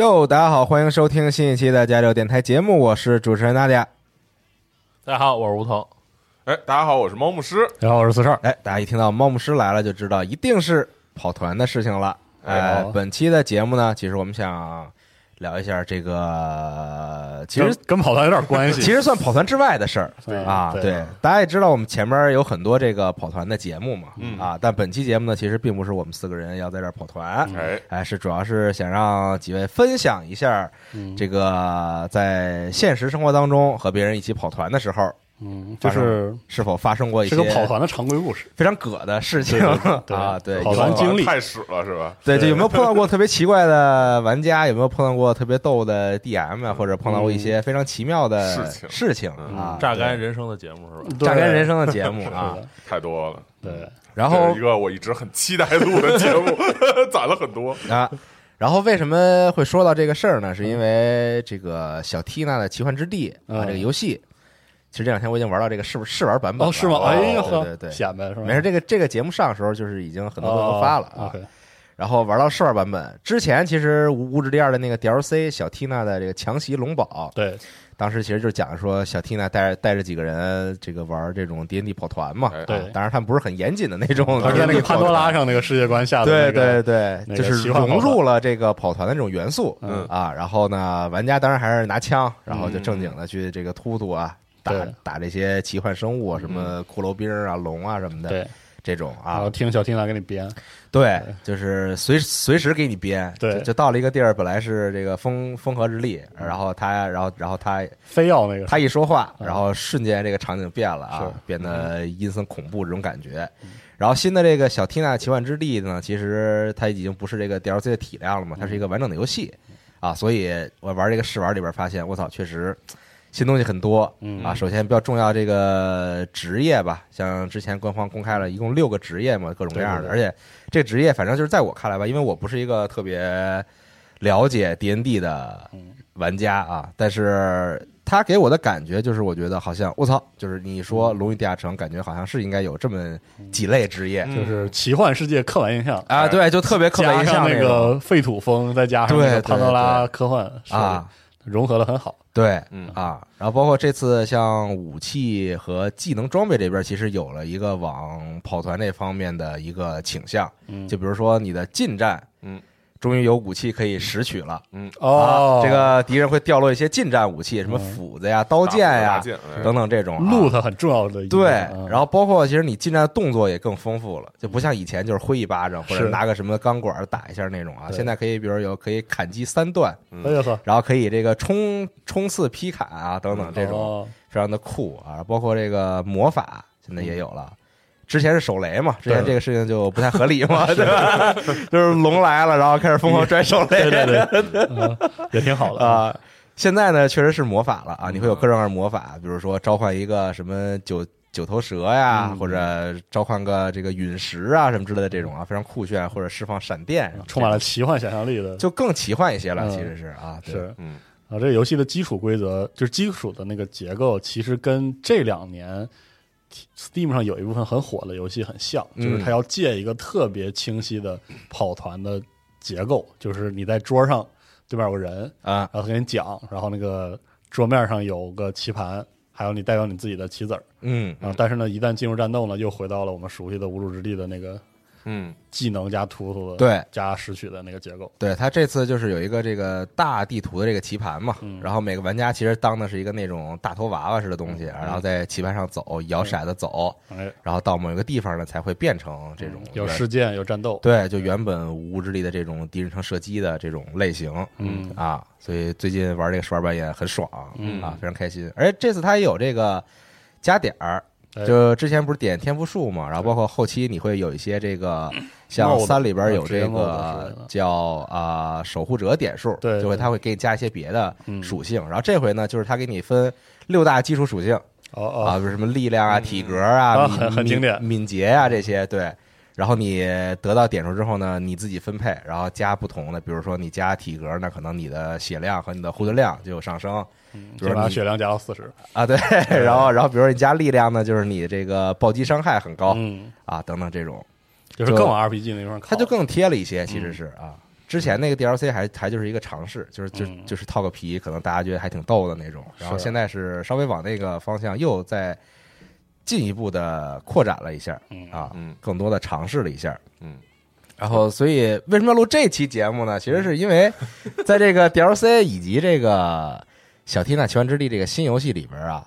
哟，大家好，欢迎收听新一期的加六电台节目，我是主持人娜迪亚。大家好，我是吴桐。哎，大家好，我是猫牧师。大家好，我是四十二。哎，大家一听到猫牧师来了，就知道一定是跑团的事情了。哎，本期的节目呢，其实我们想。聊一下这个，其实跟跑团有点关系，其实算跑团之外的事儿 啊。对，大家也知道，我们前面有很多这个跑团的节目嘛，啊，但本期节目呢，其实并不是我们四个人要在这儿跑团，哎，哎，是主要是想让几位分享一下这个在现实生活当中和别人一起跑团的时候。嗯，就是是否发生过一些是个跑团的常规故事，非常葛的事情 啊？对，跑团经历太屎了，是吧？对，就有没有碰到过特别奇怪的玩家？有没有碰到过特别逗的 DM 啊？或者碰到过一些非常奇妙的事情事情啊？榨干人生的节目是吧？榨干人生的节目啊，太多了。对，然后一个我一直很期待录的节目，攒了很多啊。然后为什么会说到这个事儿呢？是因为这个小 Tina 的奇幻之地啊，这个游戏。其实这两天我已经玩到这个试试玩版本了，是吗？哎呀对对对，显摆是吧？没事，这个这个节目上的时候就是已经很多都发了啊。然后玩到试玩版本之前，其实《无无第二》的那个 DLC 小 Tina 的这个强袭龙堡，对，当时其实就是讲说小 Tina 带着带着几个人这个玩这种 D N D 跑团嘛。对，当然他们不是很严谨的那种，而在那个潘多拉上那个世界观下的，对对对，就是融入了这个跑团的这种元素嗯啊。然后呢，玩家当然还是拿枪，然后就正经的去这个突突啊。打打这些奇幻生物，什么骷髅兵啊、龙啊什么的，对。这种啊，然后听小听来给你编，对，就是随随时给你编，对，就到了一个地儿，本来是这个风风和日丽，然后他，然后然后他非要那个，他一说话，然后瞬间这个场景变了啊，变得阴森恐怖这种感觉。然后新的这个小缇娜奇幻之地呢，其实它已经不是这个 DLC 的体量了嘛，它是一个完整的游戏。啊，所以我玩这个试玩里边发现，我操，确实。新东西很多啊！首先比较重要这个职业吧，像之前官方公开了一共六个职业嘛，各种各样的。而且这职业反正就是在我看来吧，因为我不是一个特别了解 D N D 的玩家啊，但是他给我的感觉就是，我觉得好像我操，就是你说《龙与地下城》，感觉好像是应该有这么几类职业，就是奇幻世界刻板印象。啊，对，就特别刻板印象那个废土风，再加上那个潘多拉科幻啊。融合的很好，对，嗯。啊，然后包括这次像武器和技能装备这边，其实有了一个往跑团这方面的一个倾向，嗯，就比如说你的近战，嗯，终于有武器可以拾取了。嗯哦，这个敌人会掉落一些近战武器，什么斧子呀、刀剑呀等等这种。路它很重要的。对，然后包括其实你近战动作也更丰富了，就不像以前就是挥一巴掌或者拿个什么钢管打一下那种啊。现在可以，比如有可以砍击三段，然后可以这个冲冲刺劈砍啊等等这种，非常的酷啊。包括这个魔法现在也有了。之前是手雷嘛，之前这个事情就不太合理嘛，对吧？就是龙来了，然后开始疯狂拽手雷，对对对，也挺好的。啊。现在呢，确实是魔法了啊，你会有各种各样的魔法，比如说召唤一个什么九九头蛇呀，或者召唤个这个陨石啊什么之类的这种啊，非常酷炫，或者释放闪电，充满了奇幻想象力的，就更奇幻一些了。其实是啊，是。嗯。啊，这个游戏的基础规则就是基础的那个结构，其实跟这两年。Steam 上有一部分很火的游戏很像，就是它要借一个特别清晰的跑团的结构，就是你在桌上对面有个人啊，然后跟你讲，然后那个桌面上有个棋盘，还有你代表你自己的棋子儿，嗯。啊，但是呢，一旦进入战斗呢，又回到了我们熟悉的无主之地的那个。嗯，技能加图图的对。加拾取的那个结构，对它这次就是有一个这个大地图的这个棋盘嘛，然后每个玩家其实当的是一个那种大头娃娃似的东西，然后在棋盘上走，摇骰子走，然后到某一个地方呢才会变成这种有事件有战斗，对，就原本无之力的这种敌人城射击的这种类型，嗯。啊，所以最近玩这个十玩版也很爽，啊，非常开心，而且这次它也有这个加点儿。就之前不是点天赋树嘛，然后包括后期你会有一些这个，像三里边有这个叫啊守护者点数，对，就会他会给你加一些别的属性，然后这回呢就是他给你分六大基础属性，啊，比如什么力量啊、体格啊、很很经典、敏捷啊这些，对。然后你得到点数之后呢，你自己分配，然后加不同的，比如说你加体格，那可能你的血量和你的护盾量就有上升。比如把血量加到四十。啊，对，然后然后比如说你加力量呢，就是你这个暴击伤害很高，嗯。啊等等这种，就是更往 RPG 那方靠，它就更贴了一些，其实是啊，之前那个 DLC 还还就是一个尝试，就是就就是套个皮，可能大家觉得还挺逗的那种，然后现在是稍微往那个方向又在进一步的扩展了一下，啊，嗯更多的尝试了一下，嗯，然后所以为什么要录这期节目呢？其实是因为在这个 DLC 以及这个。小缇娜奇幻之地这个新游戏里边啊，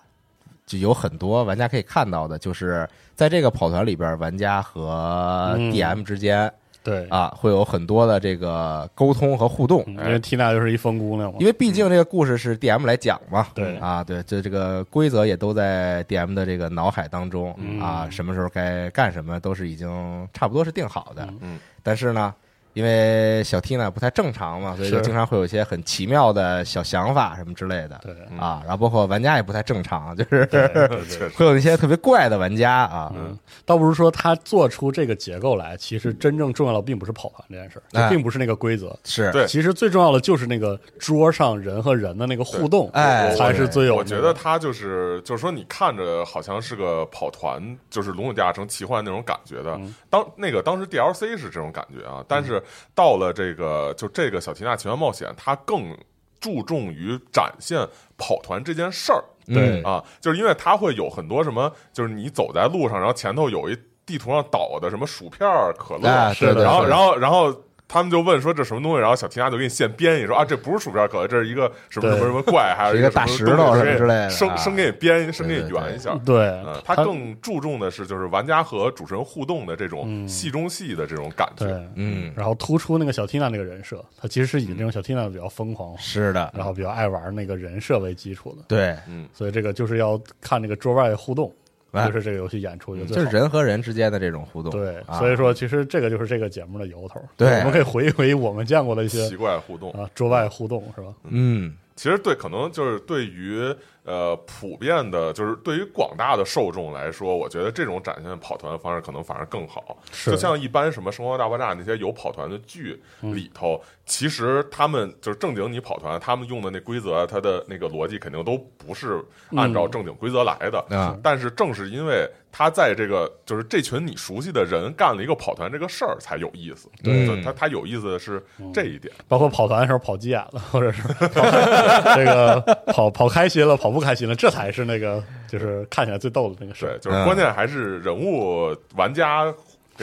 就有很多玩家可以看到的，就是在这个跑团里边，玩家和 DM 之间，对啊，会有很多的这个沟通和互动。因为缇娜就是一疯姑娘嘛，因为毕竟这个故事是 DM 来讲嘛，对啊，对，这这个规则也都在 DM 的这个脑海当中啊，什么时候该干什么都是已经差不多是定好的。嗯，但是呢。因为小 T 呢不太正常嘛，所以就经常会有一些很奇妙的小想法什么之类的。对啊，然后包括玩家也不太正常，就是 会有一些特别怪的玩家啊。嗯，倒不是说他做出这个结构来，其实真正重要的并不是跑团这件事儿，并不是那个规则。是对，其实最重要的就是那个桌上人和人的那个互动，哎，才是最有。我觉得他就是就是说，你看着好像是个跑团，就是《龙与地下城奇幻》那种感觉的。当那个当时 DLC 是这种感觉啊，但是。到了这个，就这个小缇娜奇幻冒险，它更注重于展现跑团这件事儿。对啊，就是因为它会有很多什么，就是你走在路上，然后前头有一地图上倒的什么薯片、可乐，是的，然后，然后，然后。他们就问说这什么东西，然后小提娜就给你现编一说啊，这不是薯片壳，这是一个什么什么什么怪，还是一个大石头什么之类的，生生给你编，生给你圆一下。对，他更注重的是就是玩家和主持人互动的这种戏中戏的这种感觉。嗯，然后突出那个小缇娜那个人设，他其实是以这种小缇娜比较疯狂，是的，然后比较爱玩那个人设为基础的。对，嗯，所以这个就是要看那个桌外互动。就是这个游戏演出就就是人和人之间的这种互动，对，所以说其实这个就是这个节目的由头。对，我们可以回忆回忆我们见过的一些奇怪互动啊，桌外互动是吧？嗯，其实对，可能就是对于。呃，普遍的，就是对于广大的受众来说，我觉得这种展现跑团的方式可能反而更好。就像一般什么《生活大爆炸》那些有跑团的剧里头，其实他们就是正经你跑团，他们用的那规则，他的那个逻辑肯定都不是按照正经规则来的。但是正是因为他在这个就是这群你熟悉的人干了一个跑团这个事儿才有意思。对，他他有意思的是这一点。包括跑团的时候跑急眼了，或者是 这个跑跑开心了，跑。不开心了，这才是那个，就是看起来最逗的那个事儿。就是关键还是人物玩家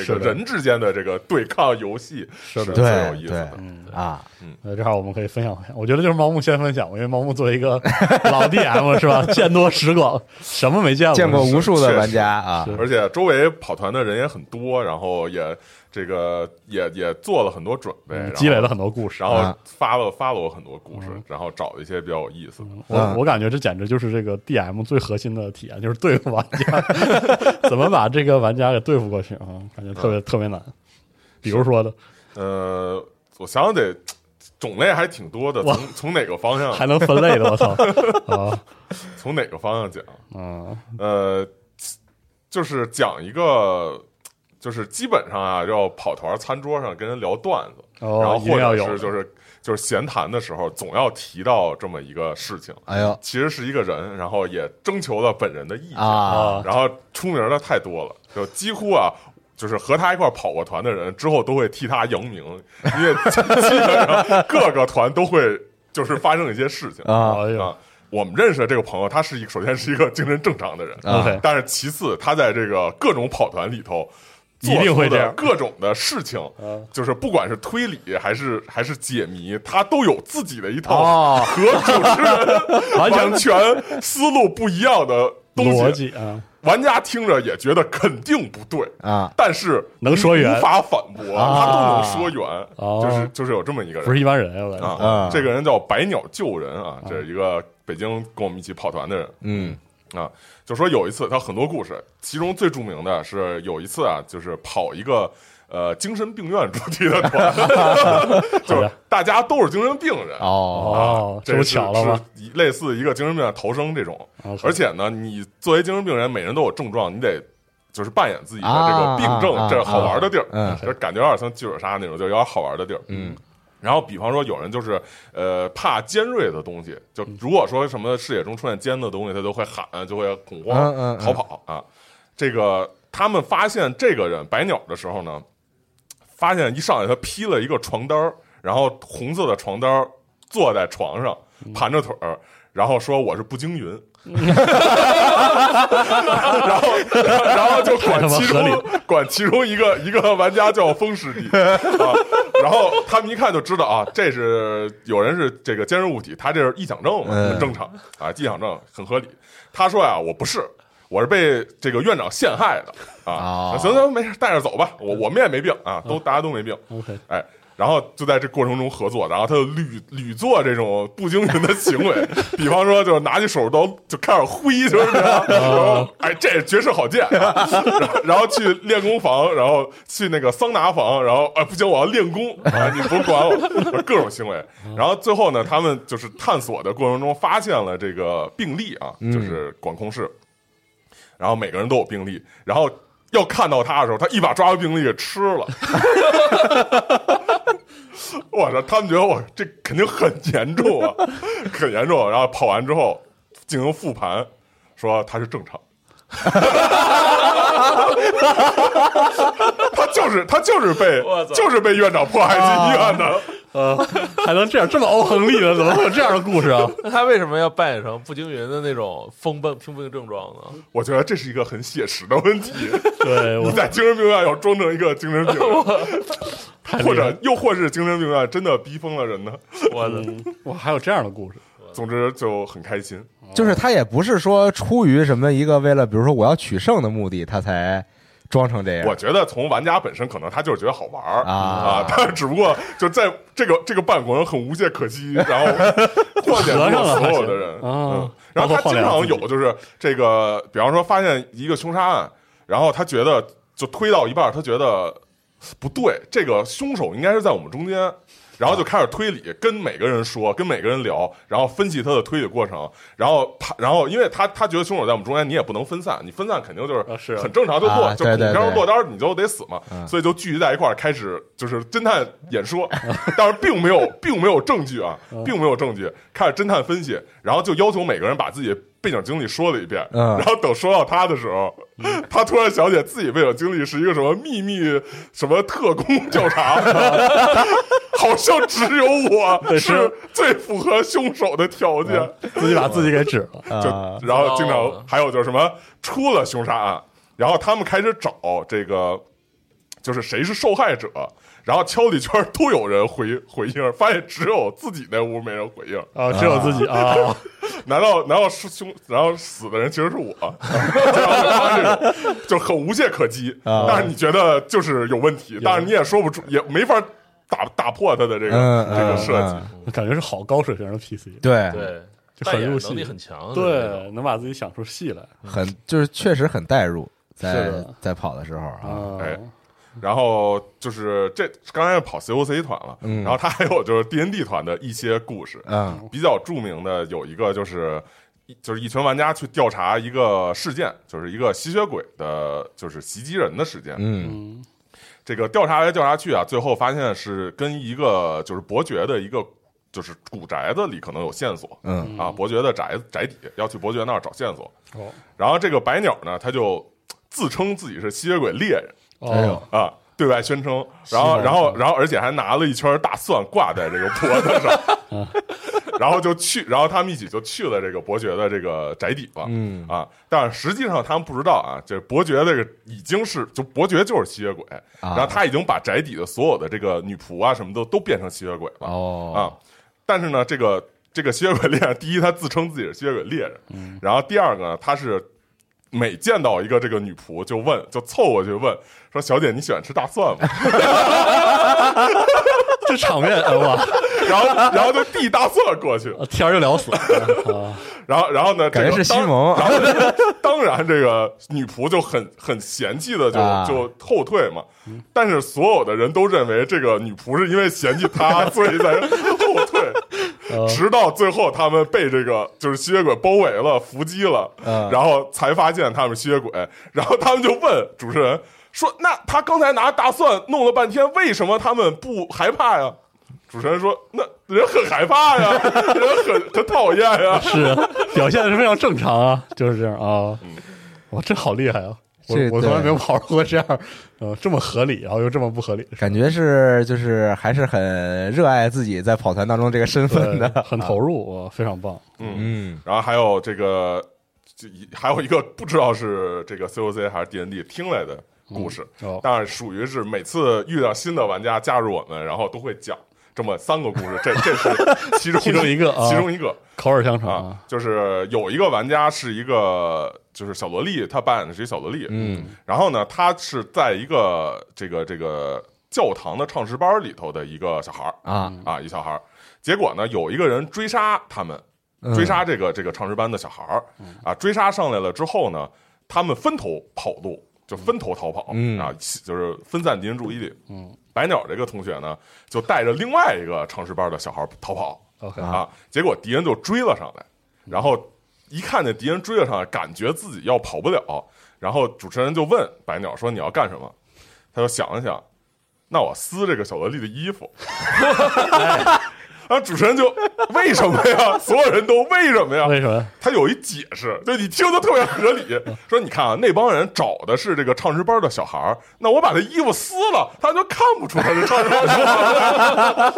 这是人之间的这个对抗游戏是的最有意思的。嗯啊，那，正好我们可以分享分享。我觉得就是毛木先分享吧，因为毛木作为一个老 DM 是吧，见多识广，什么没见过？见过无数的玩家啊，而且周围跑团的人也很多，然后也这个也也做了很多准备，积累了很多故事。然后啊发了发了我很多故事嗯，然后找一些比较有意思的。我嗯我感觉这简直就是这个 DM 最核心的体验，就是对付玩家，怎么把这个玩家给对付过去啊？感觉特别特别难。比如说的，呃，我想想得种类还挺多的，从从哪个方向还能分类的，我操 啊从哪个方向讲？啊！呃，就是讲一个，就是基本上啊，要跑团餐桌上跟人聊段子，然后或要有者是就是就是闲谈的时候，总要提到这么一个事情。哎呦其实是一个人，然后也征求了本人的意见，啊，然后出名的太多了，就几乎啊。就是和他一块跑过团的人，之后都会替他扬名，因为基本上各个团都会就是发生一些事情啊。我们认识的这个朋友，他是一个首先是一个精神正常的人，啊但是其次他在这个各种跑团里头。一定会这样。各种的事情，啊。就是不管是推理还是还是解谜，他都有自己的一套哦。和主持人 完全全思路不一样的东西，逻辑啊，玩家听着也觉得肯定不对啊，但是能说圆无法反驳，啊他都能说圆，哦就是就是有这么一个人不是一般人，啊，这个人叫百鸟救人啊，这是一个北京跟我们一起跑团的人嗯啊，就说有一次他很多故事，其中最著名的是有一次啊，就是跑一个。呃，精神病院主题的团，就是大家都是精神病人哦哦，这不巧了吗？是类似一个精神病院逃生这种，而且呢，你作为精神病人，每人都有症状，你得就是扮演自己的啊这个病症，啊这是好玩的地儿，嗯就感觉有点像剧本杀那种，就有点好玩的地儿。嗯然后，比方说有人就是呃怕尖锐的东西，就如果说什么视野中出现尖的东西，他就会喊，就会恐慌、嗯嗯嗯逃跑啊。这个他们发现这个人白鸟的时候呢，发现一上来他披了一个床单儿然后红色的床单坐在床上嗯盘着腿儿，然后说我是步惊云。然 后，然后就管其中管其中一个一个玩家叫风师弟啊，然后他们一看就知道啊，这是有人是这个坚韧物体，他这是臆想症很正常啊，臆想症很合理。他说呀，我不是，我是被这个院长陷害的啊哦。行行，没事，带着走吧，我我们也没病啊，都大家都没病。OK 哎，然后就在这过程中合作，然后他就屡屡做这种不经人的行为，比方说就是拿起手术刀就开始挥，就是这样，然后哎，这是绝世好剑、啊，然 后然后去练功房，然后去那个桑拿房，然后哎不行，我要练功啊，你不管我，各种行为，然后最后呢，他们就是探索的过程中发现了这个病例啊，就是管控室，然后每个人都有病例，然后。要看到他的时候，他一把抓住病例给吃了。我操！他们觉得我这肯定很严重啊，很严重。然后跑完之后进行复盘，说他是正常。他就是他就是被就是被院长迫害进医院的。呃，还能这样这么欧亨利的，怎么会有这样的故事啊？那他为什么要扮演成步惊云的那种疯病拼病症状呢？我觉得这是一个很写实的问题。对我你在精神病院要装成一个精神病或者又或是精神病院真的逼疯了人呢？我的嗯哇，还有这样的故事，总之就很开心。就是他也不是说出于什么一个为了比如说我要取胜的目的，他才装成这样。我觉得从玩家本身可能他就是觉得好玩儿啊啊，但只不过就在这个这个办公很无懈可击，然后晃点住合上了所有的人，啊嗯，然后他经常有就是这个，比方说发现一个凶杀案，然后他觉得就推到一半，他觉得不对，这个凶手应该是在我们中间。然后就开始推理，跟每个人说，跟每个人聊，然后分析他的推理过程，然后他，然后因为他他觉得凶手在我们中间，你也不能分散，你分散肯定就是很正常，就落、啊就恐天对对对。落单，你就得死嘛，嗯。所以就聚集在一块儿，开始就是侦探演说，但是并没有并没有证据啊，并没有证据，开始侦探分析，然后就要求每个人把自己背景经历说了一遍，嗯。然后等说到他的时候，他突然想起自己背景经历是一个什么秘密什么特工调查，好像只有我是。是最符合凶手的条件。自己把自己给指了。啊。就然后经常哦。还有就是什么出了凶杀案，然后他们开始找这个就是谁是受害者，然后敲了一圈都有人回 回应，发现只有自己那屋没人回应。啊，只有自己啊，难道难道是凶？然后死的人其实是我，就很无懈可击。啊。但是你觉得就是有问题，但是你也说不出，也没法打打破他的这个嗯这个设计。嗯。感觉是好高水平的 PC，对，对，就很入戏。能力很强，对，能把自己想出戏来。很就是确实很代入，在在跑的时候啊，啊。哎然后就是这刚才跑 COC 团了，嗯然后他还有就是 D N D 团的一些故事，嗯比较著名的有一个就是。就是一群玩家去调查一个事件，就是一个吸血鬼的，就是袭击人的事件。嗯嗯这个调查来调查去啊，最后发现是跟一个就是伯爵的一个就是古宅子里可能有线索嗯啊，伯爵的宅宅邸要去伯爵那儿找线索。哦然后这个白鸟呢，他就自称自己是吸血鬼猎人哎呦哦，啊，对外宣称，然后然后然后而且还拿了一圈大蒜挂在这个脖子上 然后就去，然后他们一起就去了这个伯爵的这个宅邸了。嗯啊，但实际上他们不知道啊，这伯爵这个已经是就伯爵就是吸血鬼，然后他已经把宅邸的所有的这个女仆啊什么的都变成吸血鬼了、哦啊。但是呢，这个这个吸血鬼猎人，第一他自称自己是吸血鬼猎人，然后第二个呢，他是每见到一个这个女仆就问，就凑过去问说：“小姐，你喜欢吃大蒜吗？这场面哎哇，？”然后然后就递大蒜过去，天儿就聊死了。啊，然后然后呢，感觉这个当是西蒙。然后呢 当然这个女仆就很很嫌弃的就、啊。就后退嘛，但是所有的人都认为这个女仆是因为嫌弃他，所以才后退。直到最后，他们被这个就是吸血鬼包围了、伏击了，嗯然后才发现他们是吸血鬼，然后他们就问主持人说：“那他刚才拿大蒜弄了半天，为什么他们不害怕呀？”主持人说：“那人很害怕呀，人很很讨厌呀。”是表现的是非常正常啊，就是这样啊，哇，这好厉害啊！我我从来没有跑过这样，呃，这么合理，然后又这么不合理，感觉是就是还是很热爱自己在跑团当中这个身份的，很投入，哇，非常棒，嗯嗯然后还有这个，这一还有一个不知道是这个 COC 还是 D N D 听来的故事，哦但是属于是每次遇到新的玩家加入我们，然后都会讲这么三个故事，这这是其中其中一个啊其中一个口耳相传啊，就是有一个玩家是一个就是小萝莉，她扮演的是一小萝莉，嗯，然后呢，她是在一个这个这个教堂的唱诗班里头的一个小孩儿啊，啊，一小孩儿，结果呢，有一个人追杀他们。嗯。追杀这个这个唱诗班的小孩儿啊，追杀上来了之后呢，他们分头跑路，就分头逃跑嗯啊，就是分散敌人注意力。嗯，白鸟这个同学呢，就带着另外一个唱诗班的小孩逃跑，OK，啊，结果敌人就追了上来，然后一看见敌人追了上来，感觉自己要跑不了，然后主持人就问白鸟说：“你要干什么？”他就想了想，那我撕这个小萝莉的衣服。然后主持人就为什么呀？所有人都为什么呀？为什么？他有一解释，就你听的特别合理。说你看啊，那帮人找的是这个唱诗班的小孩儿，那我把他衣服撕了，他就看不出他是唱诗班的小孩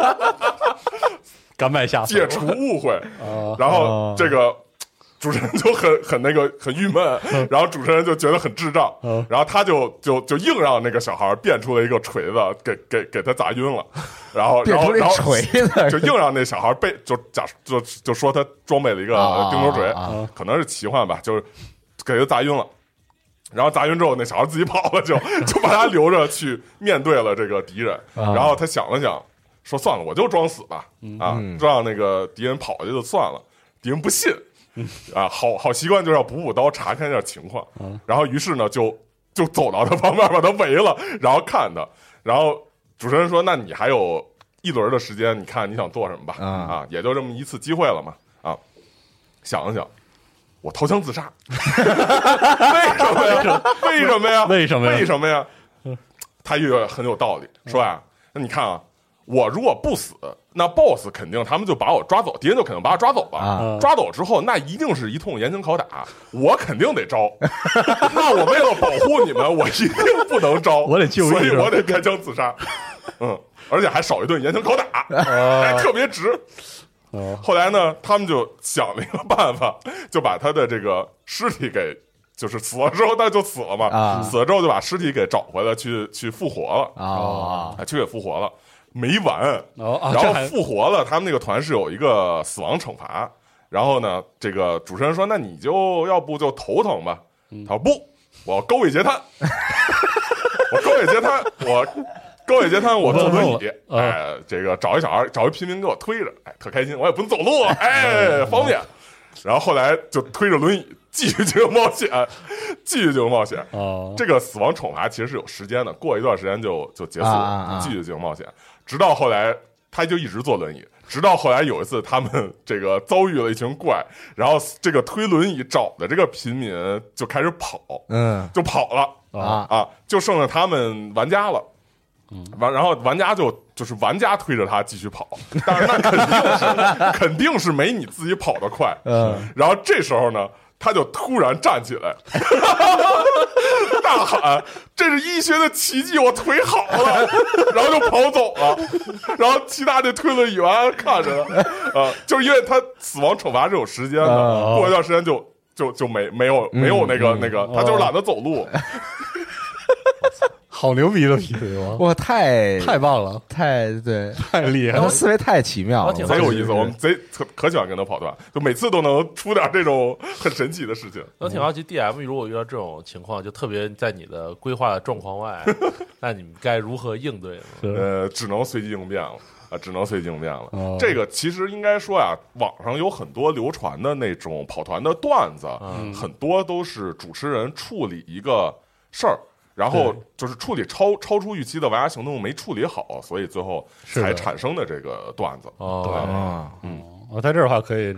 儿，甘拜下风解除误会。啊，然后这个主持人就很很那个很郁闷，然后主持人就觉得很智障嗯，然后他就就就硬让那个小孩变出了一个锤子，给给给他砸晕了，然后然后然后锤子，就硬让那小孩被就假就就说他装备了一个啊钉头锤可能是奇幻吧，就是给他砸晕了。然后砸晕之后，那小孩自己跑了，就 就把他留着去面对了这个敌人。啊。然后他想了想，说算了，我就装死吧，啊，让那个敌人跑下去就算了。敌人不信，啊，好好习惯就是要补补刀，查看一下情况。然后于是呢，就就走到他旁边，把他围了，然后看他。然后主持人说：“那你还有一轮的时间，你看你想做什么吧？啊啊，也就这么一次机会了嘛。啊，想了想，我投枪自杀。为什么呀？为什么呀？为什么呀为什么呀？他也很有道理，说啊，那你看啊，我如果不死，那 BOSS 肯定他们就把我抓走，敌人就肯定把我抓走了。啊抓走之后，那一定是一通严刑拷打，我肯定得招。那我为了保护你们，我一定不能招，我得救所以我得开枪自杀。嗯，而且还少一顿严刑拷打，还特别值。哦后来呢，他们就想了一个办法，就把他的这个尸体给就是死了之后他就死了嘛，啊死了之后就把尸体给找回来，去去复活了，啊啊，去给复活了，没完，哦啊，然后复活了，他们那个团是有一个死亡惩罚，然后呢，这个主持人说，那你就要不就头疼吧，嗯。他说不，我要高位截瘫，我高位截瘫，我。高位截瘫，我坐轮椅，哎，这个找一小孩，找一平民给我推着，哎，特开心，我也不用走路，哎，方便。然后后来就推着轮椅继续进行冒险，继续进行冒险。哦，这个死亡惩罚其实是有时间的，过一段时间就就结束啊啊了，啊。继续进行冒险，直到后来他就一直坐轮椅，直到后来有一次他们这个遭遇了一群怪，然后这个推轮椅找的这个平民就开始跑，嗯就跑了啊啊，就剩下他们玩家了。完，然后玩家就就是玩家推着他继续跑，但是那肯定是 肯定是没你自己跑得快。嗯，然后这时候呢，他就突然站起来，大喊：“这是医学的奇迹，我腿好了！” 然后就跑走了。然后其他的推轮椅员看着他，啊，就是因为他死亡惩罚是有时间的，哦过一段时间就就就没没有没有那个那个，他就是懒得走路。好牛逼的 PC 吗？哇，太太棒了，太对，太厉害了！他思维太奇妙了，贼有意思，我们贼可可喜欢跟他跑团，就每次都能出点这种很神奇的事情。我挺好奇，DM 如果遇到这种情况，就特别在你的规划的状况外，那你们该如何应对呢？呃，只能随机应变了啊，只能随机应变了。哦这个其实应该说呀，网上有很多流传的那种跑团的段子，嗯很多都是主持人处理一个事儿。然后就是处理超超出预期的玩家行动没处理好，所以最后才产生的这个段子。哦，嗯，我在这儿的话可以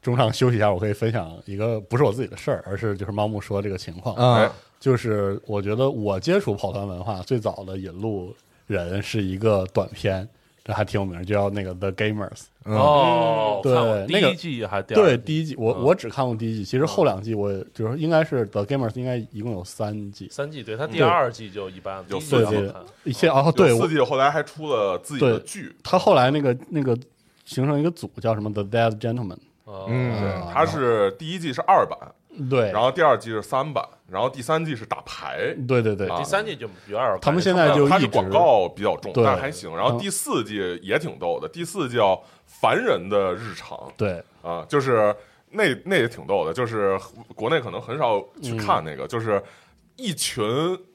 中场休息一下，我可以分享一个不是我自己的事儿，而是就是猫木说这个情况。就是我觉得我接触跑团文化最早的引路人是一个短片，这还挺有名，就叫那个 The Gamers。哦，对第那个一季还是第二对，第一季我嗯。我只看过第一季，其实后两季我就是应该是 The Gamers 应该一共有三季。三季，对他第二季就一般，有四季一些哦，对，四季后来还出了自己的剧，他后来那个那个形成一个组叫什么？The Dead Gentleman，哦。嗯对它是第一季是二版，对，然后第二季是三版，然后第三季是打牌。对对对，啊。第三季就有点儿他们现在就一直它是广告比较重，对。但还行。然后第四季也挺逗的，第四季叫《凡人的日常》对。啊，就是那那也挺逗的，就是国内可能很少去看那个，就是一群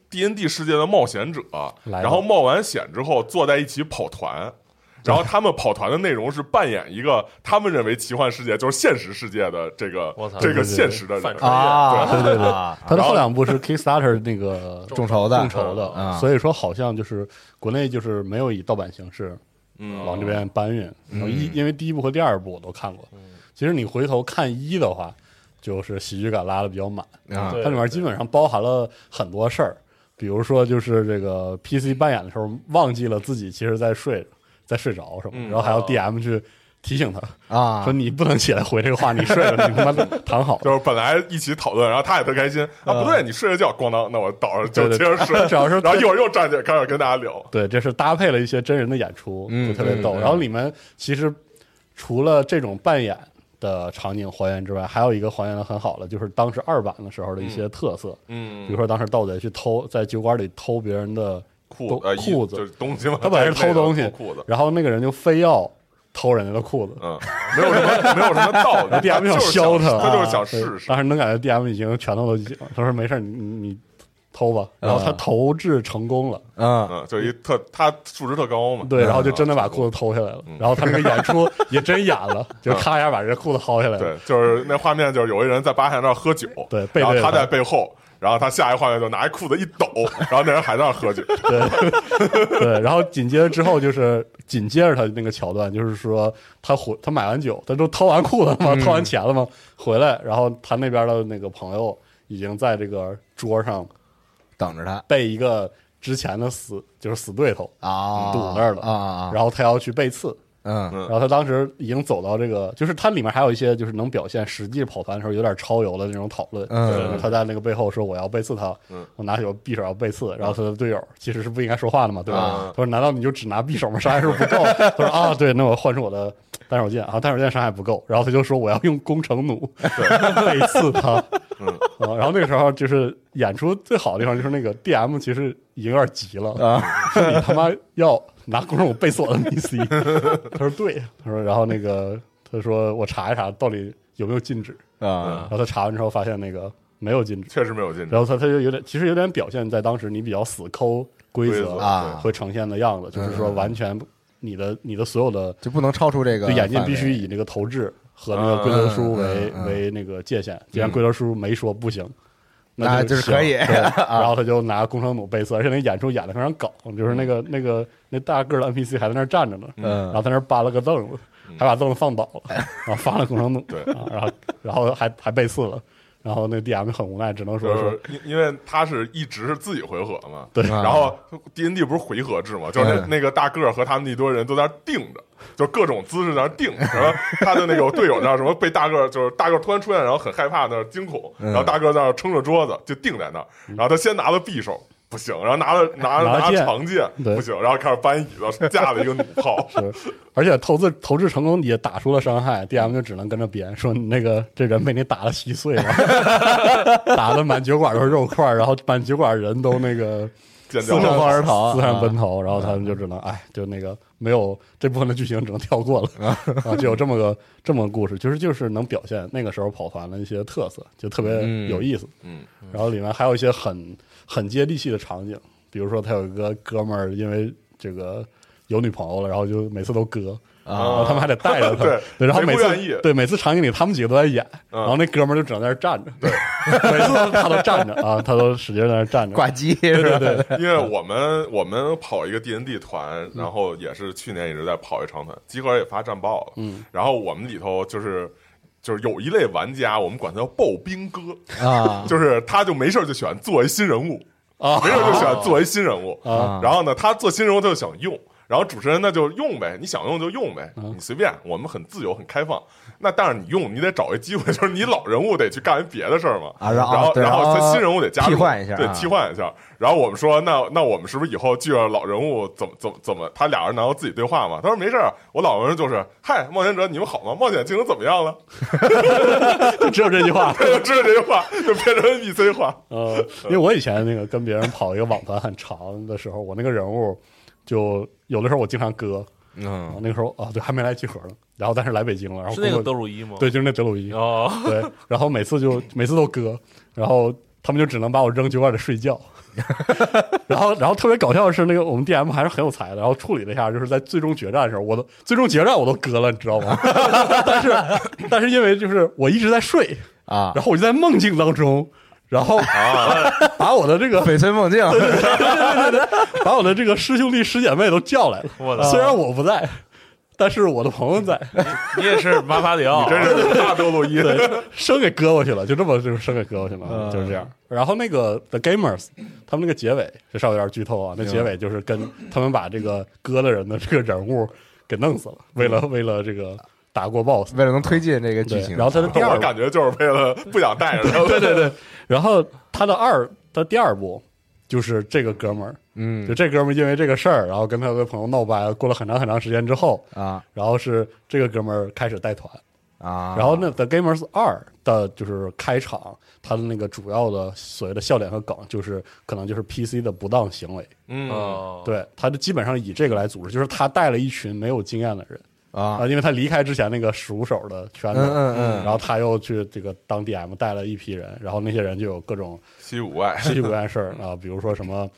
D N D 世界的冒险者，然后冒完险之后坐在一起跑团。然后他们跑团的内容是扮演一个他们认为奇幻世界就是现实世界的这个这个现实的人。反穿啊，对。对对啊他的后两部是 Kickstarter 那个众筹的。众筹的，啊。所以说好像就是国内就是没有以盗版形式嗯。往这边搬运。然后一因为第一部和第二部我都看过，其实你回头看一的话，就是喜剧感拉的比较满，啊它里面基本上包含了很多事儿，比如说就是这个 PC 扮演的时候忘记了自己其实在睡在睡着什么，嗯然后还要哦。DM 去提醒他啊。说你不能起来回这个话，你睡了，你他妈 躺好。就是本来一起讨论，然后他也特开心啊，不对，你睡着觉，咣当，那我倒着就接着睡，主要是 然后一会儿又站起来开始跟大家聊，对，这是搭配了一些真人的演出，嗯就特别逗。然后里面其实除了这种扮演的场景还原之外，还有一个还原的很好的，就是当时二版的时候的一些特色，嗯。比如说当时盗贼去偷在酒馆里偷别人的裤呃裤子就是东西嘛，他本来是偷东西裤子，然后那个人就非要偷人家的裤子。嗯，没有什么没有什么道理 DM 就是削他，他就是想试试当，时能感觉 DM 已经拳头都紧了。他说没事，你你你偷吧。然后他啊投掷成功了，嗯嗯，就一特他数值特高嘛，对，然后就嗯真的把裤子偷下来了。然后他那个演出 也真演了，就咔一下把人家裤子薅下来了。对，就是那画面就是有一人在吧台那儿喝酒，对背着他然后他在背后。然后他下一画面就拿一裤子一抖，然后那人还在那儿喝酒，对，对然后紧接着之后就是紧接着他那个桥段，就是说他回他买完酒，他都掏完裤子了嘛，掏完钱了嘛，回来，然后他那边的那个朋友已经在这个桌上等着他。被一个之前的死就是死对头啊堵那儿了啊啊，然后他要去背刺，嗯然后他当时已经走到这个，就是它里面还有一些就是能表现实际跑团的时候有点超游的那种讨论。嗯他在那个背后说我要背刺他，嗯我拿起匕首要背刺，然后他的队友其实是不应该说话的嘛，对吧？啊他说难道你就只拿匕首吗？伤害是不是不够？他说啊，对，那我换成我的单手剑啊，单手剑伤害不够，然后他就说我要用攻城弩 背刺他。嗯啊，然后那个时候就是演出最好的地方就是那个 DM 其实已经有点急了啊，说你他妈要拿攻城弩背死我的 NPC，他说对，他说然后那个他说我查一查到底有没有禁止，啊。然后他查完之后发现那个没有禁止，确实没有禁止。然后他他就有点其实有点表现在当时你比较死抠规则啊会呈现的样子，就是说完全你的你的所有的就不能超出这个就眼镜必须以那个投掷和那个规则书为、嗯嗯嗯为那个界限，既然规则书没说不行。那就就是可以 然后他就拿工程弩背刺，而且那演出演的非常搞，就是那个那个那大个儿的 NPC 还在那儿站着呢，嗯。然后在那儿搬了个凳子，还把凳子放倒了，然后放了工程弩，对。啊，然后然后还还背刺了，然后那 DM 很无奈，只能说是是因因为他是一直是自己回合嘛，对啊然后 D N D 不是回合制嘛，就是那个大个儿和他们一堆人都在那儿定着，就各种姿势在那儿定，然后他的那个队友那儿什么被大个儿就是大个儿突然出现，然后很害怕那儿惊恐，嗯然后大个儿在那儿撑着桌子就定在那儿，然后他先拿了匕首。不行，然后拿着拿着拿剑长剑对不行，然后开始搬椅子，架了一个弩炮，是，而且投掷投掷成功也打出了伤害，DM 就只能跟着编说你那个这人被你打的稀碎了，打的满酒馆都是肉块，然后满酒馆人都那个四散慌而逃四散啊奔逃，然后他们就只能哎，就那个没有这部分的剧情只能跳过了啊，就有这么个这么个故事，其实就是能表现那个时候跑团的一些特色，就特别嗯有意思。嗯，然后里面还有一些很很接地气的场景，比如说他有一个哥们儿因为这个有女朋友了，然后就每次都割。然后啊他们还得带着他，对然后每次对每次场景里他们几个都在演，嗯然后那哥们儿就只能在那站着，对，每次他都站着啊，他都使劲在那站着，挂机是吧？对对对，因为我们我们跑一个 D N D 团，然后也是去年一直在跑一长团，集合也发战报了，嗯，然后我们里头就是就是有一类玩家，我们管他叫刨冰哥，啊。就是他就没事儿就喜欢做一新人物，啊。没事儿就喜欢做一新人物，啊。然后呢，他做新人物他就想用。然后主持人那就用呗，你想用就用呗，你随便，我们很自由很开放。那但是你用，你得找一机会，就是你老人物得去干一别的事儿嘛。啊然后然后对然后他新人物得加入，替换一下对，啊替换一下。然后我们说，那那我们是不是以后记着老人物怎么怎么怎么？他俩人难道自己对话吗？他说没事儿，我老人就是，嗨，冒险者你们好吗？冒险进行怎么样了？就只有这句话。就知道这句话就变成 NPC 话。呃，因为我以前那个跟别人跑一个网团很长的时候，我那个人物就有的时候我经常割，嗯啊，那个时候啊，对，还没来集合呢，然后但是来北京了，然后是那个德鲁伊吗？对，就是那德鲁伊，哦，对，然后每次就每次都割，然后他们就只能把我扔酒馆里睡觉。然后，然后特别搞笑的是，那个我们 DM 还是很有才的，然后处理了一下，就是在最终决战的时候，我都最终决战我都割了，你知道吗？但是，但是因为就是我一直在睡，啊，然后我就在梦境当中，然后 把我的这个 翡翠梦境 对对对把我的这个师兄弟师姐妹都叫来了。我的虽然我不在，但是我的朋友在，你也是马法里奥，真是大德鲁伊，对，生给割过去了，就这么就是生给割过去了，嗯就是这样。然后那个 The Gamers，他们那个结尾，这稍微有点剧透啊，那结尾就是跟他们把这个割的人的这个人物给弄死了，为了为了这个打过 BOSS。为了能推进这个剧，情，然后他的第二我感觉就是为了不想带着他。对对对，然后他的二的第二部就是这个哥们儿，嗯。就这哥们儿因为这个事儿，然后跟他的朋友闹掰了，过了很长很长时间之后，啊。然后是这个哥们儿开始带团，啊，然后那，The Gamers 二的就是开场，他的那个主要的所谓的笑点和梗，就是可能就是 PC 的不当行为，嗯，哦，对，他就基本上以这个来组织，就是他带了一群没有经验的人啊。啊，因为他离开之前那个熟手的圈子，嗯嗯嗯。然后他又去这个当 DM 带了一批人，然后那些人就有各种西五外，稀奇古怪的事儿啊，比如说什么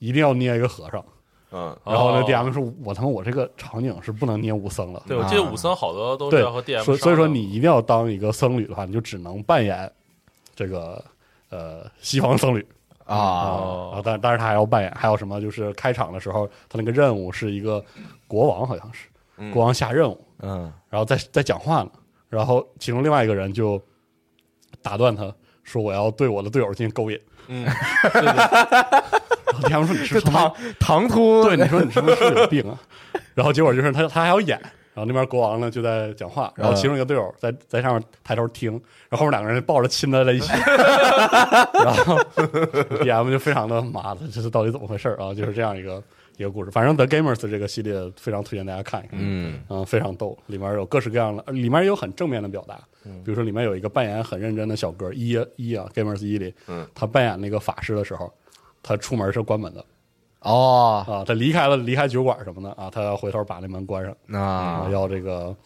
一定要捏一个和尚，嗯，然后那哦。DM 说，我他妈我这个场景是不能捏武僧了，对，我记得武僧好多都是和 DM 所以所以说你一定要当一个僧侣的话，你就只能扮演这个呃西方僧侣啊啊，但但是他还要扮演，还有什么就是开场的时候，他那个任务是一个国王，好像是嗯国王下任务，嗯。然后在在讲话呢，然后其中另外一个人就打断他说我要对我的队友进行勾引，嗯，然后 DM 说你是唐唐突，对，你说你是不是有病啊？然后结果就是他他还要演，然后那边国王呢就在讲话，然后其中一个队友在在上面抬头听，然后后面两个人抱着亲在了一起，然后 DM 就非常的麻的，这是到底怎么回事啊？就是这样一个一个故事。反正 The Gamers 这个系列非常推荐大家看一看，嗯。嗯，非常逗，里面有各式各样的，呃里面也有很正面的表达，比如说里面有一个扮演很认真的小哥一一啊，Gamers 一里，嗯，他扮演那个法师的时候，他出门是关门的。哦，啊，他离开了离开酒馆什么的啊，他要回头把那门关上。那啊，要这个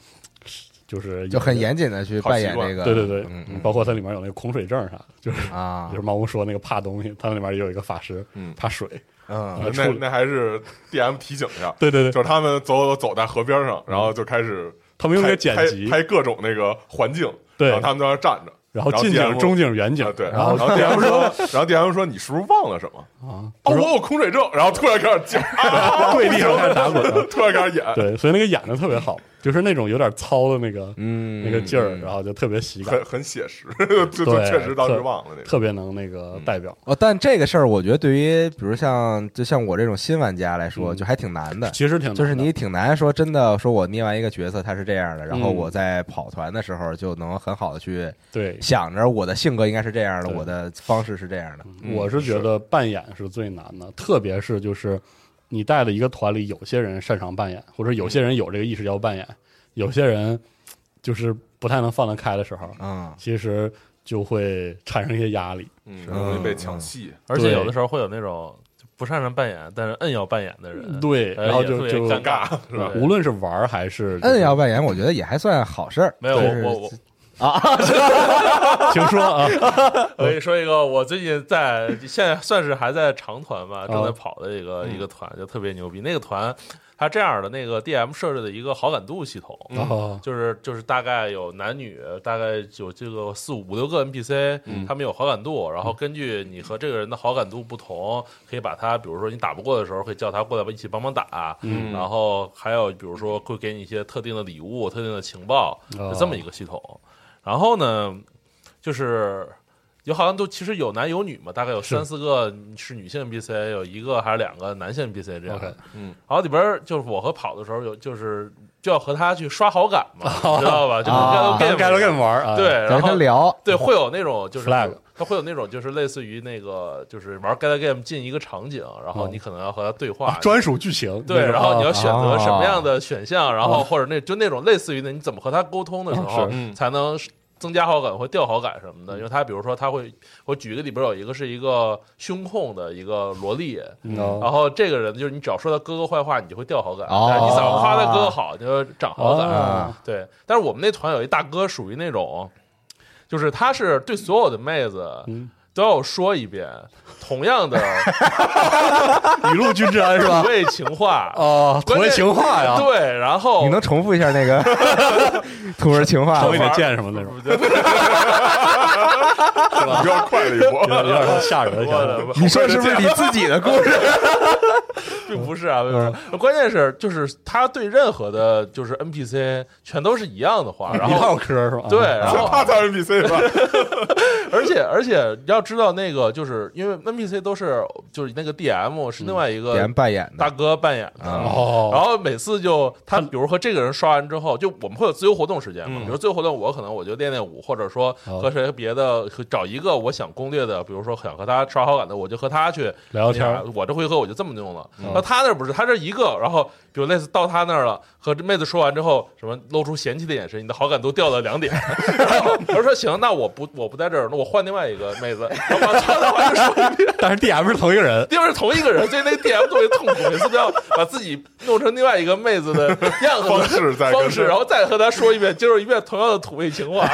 就是就很严谨的去扮演这个，对对对，嗯嗯。包括它里面有那个恐水症啥的，就是啊。就是，猫屋说那个怕东西，它里面也有一个法师，嗯。怕水，嗯那那还是 DM 提醒一下，对对对，就是他们走走走在河边上，然后就开始他们用那剪辑，拍拍各种那个环境，对然后他们在那站着，然后近景、中景、远景啊，，对，然后然后 DM 说，然后 DM 说你是不是忘了什么？啊，哦，我有空水症，然后突然开始叫，啊跪地上开始打滚，突然开始演，对，所以那个演的特别好，就是那种有点糙的那个嗯那个劲儿，然后就特别喜感很，很写实，就就确实当时忘了那个。特别能那个代表。哦，但这个事儿，我觉得对于比如像就像我这种新玩家来说，嗯就还挺难的。其实挺难就是你挺难说真的，说我捏完一个角色他是这样的，然后嗯我在跑团的时候就能很好的去对想着我的性格应该是这样的，我的方式是这样的。嗯我是觉得扮演是最难的，特别是就是你带的一个团里，有些人擅长扮演，或者有些人有这个意识要扮演，有些人就是不太能放得开的时候，嗯，其实就会产生一些压力。嗯，容易被抢戏。而且有的时候会有那种不擅长扮演，但是硬要扮演的人，对，呃然后就就尴尬，是吧无论是玩还是摁要扮演，我觉得也还算好事儿。没有我我我请说啊，我跟你说一个，我最近在现在算是还在长团吧，正在跑的一个、一个团，就特别牛逼。那个团它这样的，那个 DM 设置的一个好感度系统，哦。就是就是大概有男女，大概有这个四五五六个 NPC，、他们有好感度，然后根据你和这个人的好感度不同，可以把他，比如说你打不过的时候，可以叫他过来一起帮忙打，嗯。然后还有比如说会给你一些特定的礼物、特定的情报，哦。是这么一个系统。然后呢，就是有好像都其实有男有女嘛，大概有三四个是女性 NPC，有一个还是两个男性 NPC 这样。嗯，然后里边儿就是我和跑的时候有就是就要和他去刷好感嘛，你知道吧？就 game 玩儿啊，对，然后聊，对会有那种就是它会有那种就是类似于那个就是玩 Galgame 进一个场景，然后哦。你可能要和他对话啊，专属剧情对，然后你要选择什么样哦的选项，然后或者那就那种类似于那，你怎么和他沟通的时候才能增加好感或掉好感什么的？因为他比如说他会，我举一个里边有一个是一个胸控的一个萝莉，然后这个人就是你只要说他哥哥坏话，你就会掉好感；哦。但是你只要夸他哥哥好，你就长好感。哦。对，但是我们那团有一大哥属于那种，就是他是对所有的妹子嗯都要说一遍同样的 雨露均沾是吧土？味情话。哦，土味情话呀，对，然后你能重复一下那个 土味情话吗头一？点剑什么那种，比较快了一波有。点吓人，你说是不是你自己的故事？并不是啊，并不是。关键是就是他对任何的，就是 NPC 全都是一样的话，然一套后嗑是吧？对，然后怕他 NPC 吧？而且而且要知道那个，就是因为 NPC 都是就是那个 DM 是另外一个扮演的，大哥扮演的。然后每次就他，比如和这个人刷完之后，就我们会有自由活动时间嘛。嗯比如自由活动，我可能我就练练舞，或者说哦和谁别的找一个我想攻略的，比如说想和他刷好感的，我就和他去聊聊天我这回合我就这么用了。那他那不是，他这一个，然后比如类似到他那儿了，和这妹子说完之后，什么露出嫌弃的眼神，你的好感度掉了两点。然后我说行，那我不我不在这儿，那我换另外一个妹子，然后把他的话就说一遍。但是 DM 是同一个人，因为是同一个人，所以那个 DM 特别痛苦，每次都要把自己弄成另外一个妹子的样子方式方式，然后再和他说一遍，接受一遍同样的土味情话。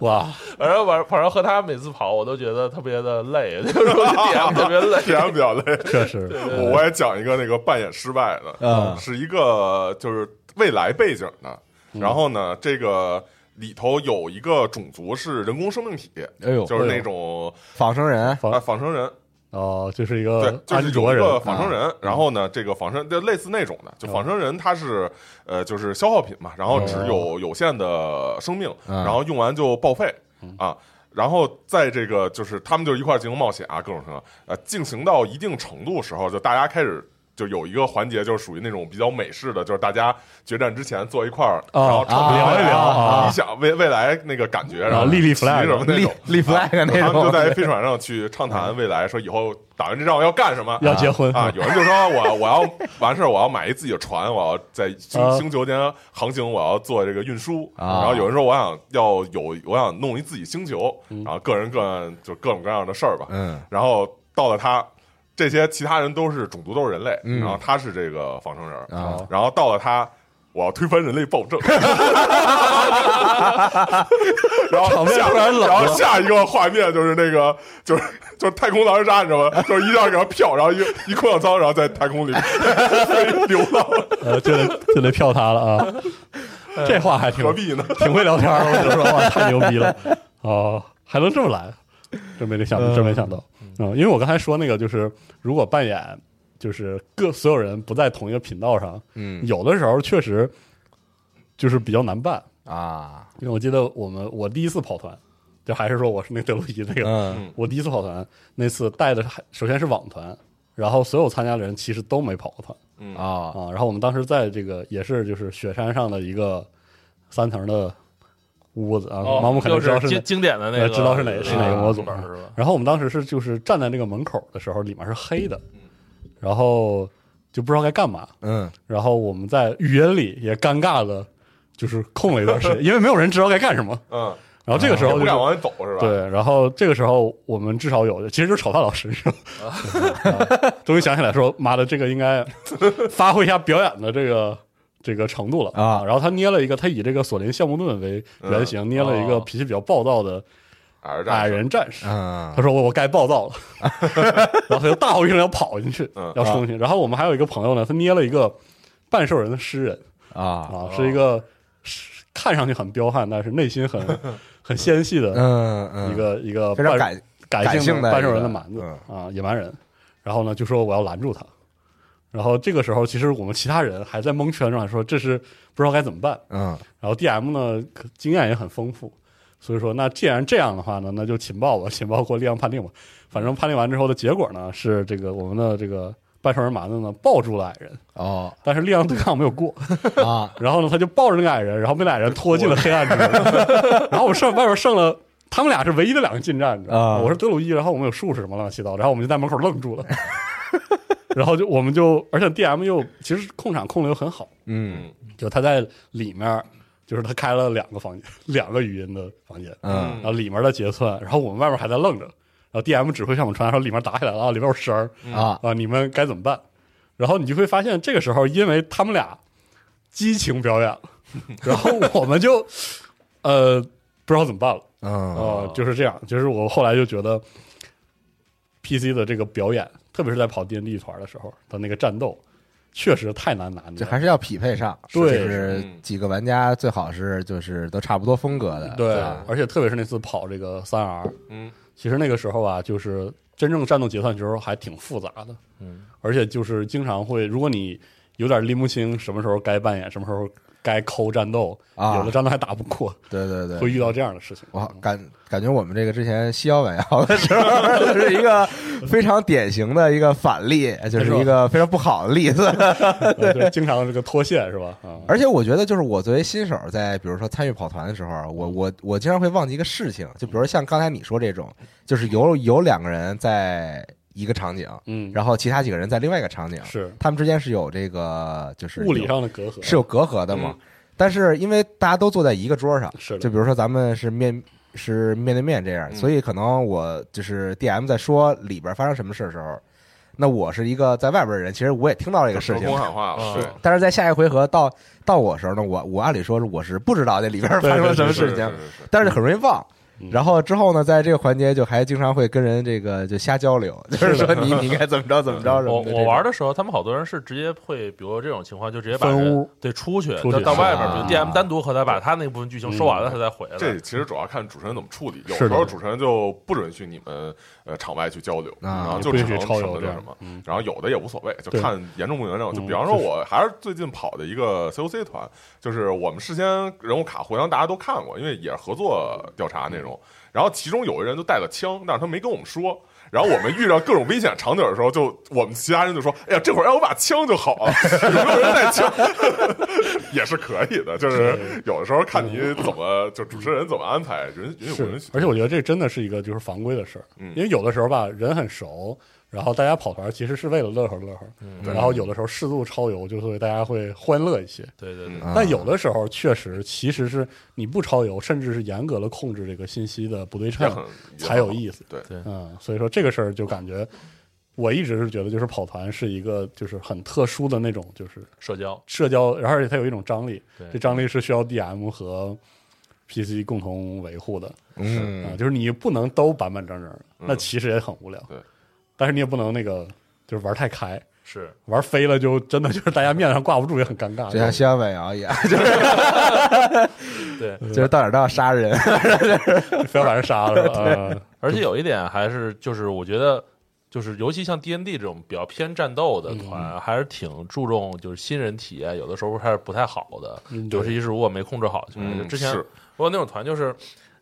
哇，反正反反正和他每次跑，我都觉得特别的累，就是说 DM 特别累。体验比较累。确实，我我也讲一个那个扮演失败的，嗯。是一个就是未来背景的，然后呢，这个里头有一个种族是人工生命体，哎呦，就是那种仿生人，啊仿生人，哦，就是一个对个，就是有一个仿生人，然后呢，这个仿生就类似那种的，就仿生人他是呃就是消耗品嘛，然后只有有限的生命，嗯然后用完就报废。啊。然后在这个就是他们就一块儿进行冒险啊，各种什么呃，进行到一定程度时候，就大家开始就有一个环节，就是属于那种比较美式的，就是大家决战之前坐一块儿，啊然后畅聊一聊啊理想未未来那个感觉，然后立立骑 flag 立什么那种。立 flag 那他们种，就在飞船上去畅谈未来，说以后打完这仗要干什么，要结婚啊！有人就说我我要完事儿，我要买一自己的船，我要在星啊星球间航行，我要做这个运输。啊然后有人说我想要有我想弄一自己星球，嗯然后各人各样就各种各样的事儿吧。嗯然后到了他，这些其他人都是种族都是人类，嗯然后他是这个仿生人，啊然后到了他。我要推翻人类暴政，然后场面下突然冷了然后下一个画面就是那个就是就是太空狼人杀，你知道吗？就是一定要给他票，然后一一空降舱，然后在太空里 飞流浪，呃，就得就得票他了啊！这话还挺何必呢？挺会聊天我跟你说，哇，太牛逼了哦，还能这么来，真没想，真没想到，嗯，因为我刚才说那个，就是如果扮演就是各所有人不在同一个频道上，嗯有的时候确实就是比较难办，啊，因为我记得我们我第一次跑团，就还是说我是那个德鲁伊那个，嗯我第一次跑团那次带的还首先是网团，然后所有参加的人其实都没跑过团。啊啊，然后我们当时在这个也是就是雪山上的一个三层的屋子啊，哦盲目肯定知道是经经典的那个，呃知道是哪是哪个模组啊是吧？然后我们当时是就是站在那个门口的时候，里面是黑的，然后就不知道该干嘛，嗯然后我们在语音里也尴尬的，就是空了一段时间，因为没有人知道该干什么。嗯，然后这个时候就不敢往前走是吧？，对，然后这个时候我们至少有，其实就是炒饭老师，是吧？啊终于想起来说，妈的，这个应该发挥一下表演的这个这个程度了。啊。然后他捏了一个，他以这个索林橡木盾为原型，捏了一个哦。脾气比较暴躁的矮矮人战士。嗯。他说我我该暴躁了，然后他就大吼一声要跑进去，嗯。要冲进去。然后我们还有一个朋友呢，他捏了一个半兽人的诗人。啊。啊，是一个看上去很彪悍，但是内心很 很纤细的一个一个半非常感性的半兽人的蛮子。嗯。啊，野蛮人。然后呢，就说我要拦住他。然后这个时候，其实我们其他人还在蒙圈状态，说这是不知道该怎么办。嗯然后 DM 呢，经验也很丰富，所以说那既然这样的话呢，那就情报吧，情报过力量判定吧。反正判定完之后的结果呢，是这个我们的这个半兽人蛮子呢抱住了矮人，哦但是力量对抗没有过。啊然后呢，他就抱着那个矮人，然后被那矮人拖进了黑暗之中。然后我们剩外边剩了，他们俩是唯一的两个近战，你知道吗？啊我是德鲁伊，然后我们有术士什么乱七八糟，然后我们就在门口愣住了。然后就我们就，而且 DM 又其实控场控的又很好，嗯就他在里面，就是他开了两个房间，两个语音的房间，嗯然后里面的结算，然后我们外面还在愣着，然后 DM 指挥向我们传说里面打起来了啊，里面有声儿啊啊，你们该怎么办？然后你就会发现，这个时候因为他们俩激情表演了，然后 我们就呃不知道怎么办了嗯啊、就是这样。就是我后来就觉得 PC 的这个表演，特别是在跑 D N D 团的时候的那个战斗，确实太难拿捏了。这还是要匹配上，对就是嗯几个玩家最好是就是都差不多风格的，对，而且特别是那次跑这个三 R，嗯，其实那个时候啊，就是真正战斗结算的时候还挺复杂的，嗯，而且就是经常会，如果你有点拎不清什么时候该扮演，什么时候该抠战斗，啊有的战斗还打不过，对对对，会遇到这样的事情。我感感觉我们这个之前西瑶晚瑶的时候，就是一个非常典型的一个反例，就是一个非常不好的例子。呃对，经常这个脱线是吧？啊，而且我觉得，就是我作为新手，在比如说参与跑团的时候，我我我经常会忘记一个事情，就比如像刚才你说这种，就是有有两个人在一个场景，嗯，然后其他几个人在另外一个场景，是。他们之间是有这个就是物理上的隔阂，是有隔阂的嘛。但是因为大家都坐在一个桌上，是就比如说咱们是面是面对面这样，嗯。所以可能我就是 DM 在说里边发生什么事的时候，那我是一个在外边的人，其实我也听到这个事情。话啊了，是，但是在下一回合到到我时候呢，我我按理说是我是不知道这里边发生了什么事情，但是很容易忘。嗯然后之后呢，在这个环节就还经常会跟人这个就瞎交流，就是说你你应该怎么着怎么着什我么的。我玩的时候，他们好多人是直接会，比如说这种情况，就直接把人屋对出去，出去到到外边，啊比如 DM 单独和他把他那部分剧情说完了，他再回来。这其实主要看主持人怎么处理，有时候主持人就不允许你们呃场外去交流，啊。然后就只能不允许超游这样省的那什么嗯，然后有的也无所谓，就看严重不严重。就嗯。比方说，我还是最近跑的一个 COC 团，就是我们事先人物卡互相大家都看过，因为也是合作调查那种种。然后其中有的人就带了枪，但是他没跟我们说。然后我们遇到各种危险场景的时候，就我们其他人就说：“哎呀，这会儿要有把枪就好了，有没有人带枪？” 也是可以的，就是有的时候看你怎么就主持人怎么安排，允允不允许。而且我觉得这真的是一个就是防规的事儿，因为有的时候吧，人很熟。然后大家跑团其实是为了乐呵乐呵，然后有的时候适度超游，就会大家会欢乐一些。对对对。但有的时候确实，其实是你不超游，甚至是严格的控制这个信息的不对称才有意思。对对。嗯，所以说这个事儿就感觉，我一直是觉得，就是跑团是一个就是很特殊的那种，就是社交社交，然后而且它有一种张力，这张力是需要 DM 和 PC 共同维护的。嗯啊，就是你不能都板板正正，那其实也很无聊。对。但是你也不能那个，就是玩太开，是玩飞了就真的就是大家面子上挂不住，也很尴尬。就像西安伟瑶一样，就是对，就是到哪都要杀人，非要把人杀了。对，而且有一点还是就是我觉得，就是尤其像 D N D 这种比较偏战斗的团，还是挺注重就是新人体验，有的时候还是不太好的。尤其是如果没控制好，就是之前我有那种团就是。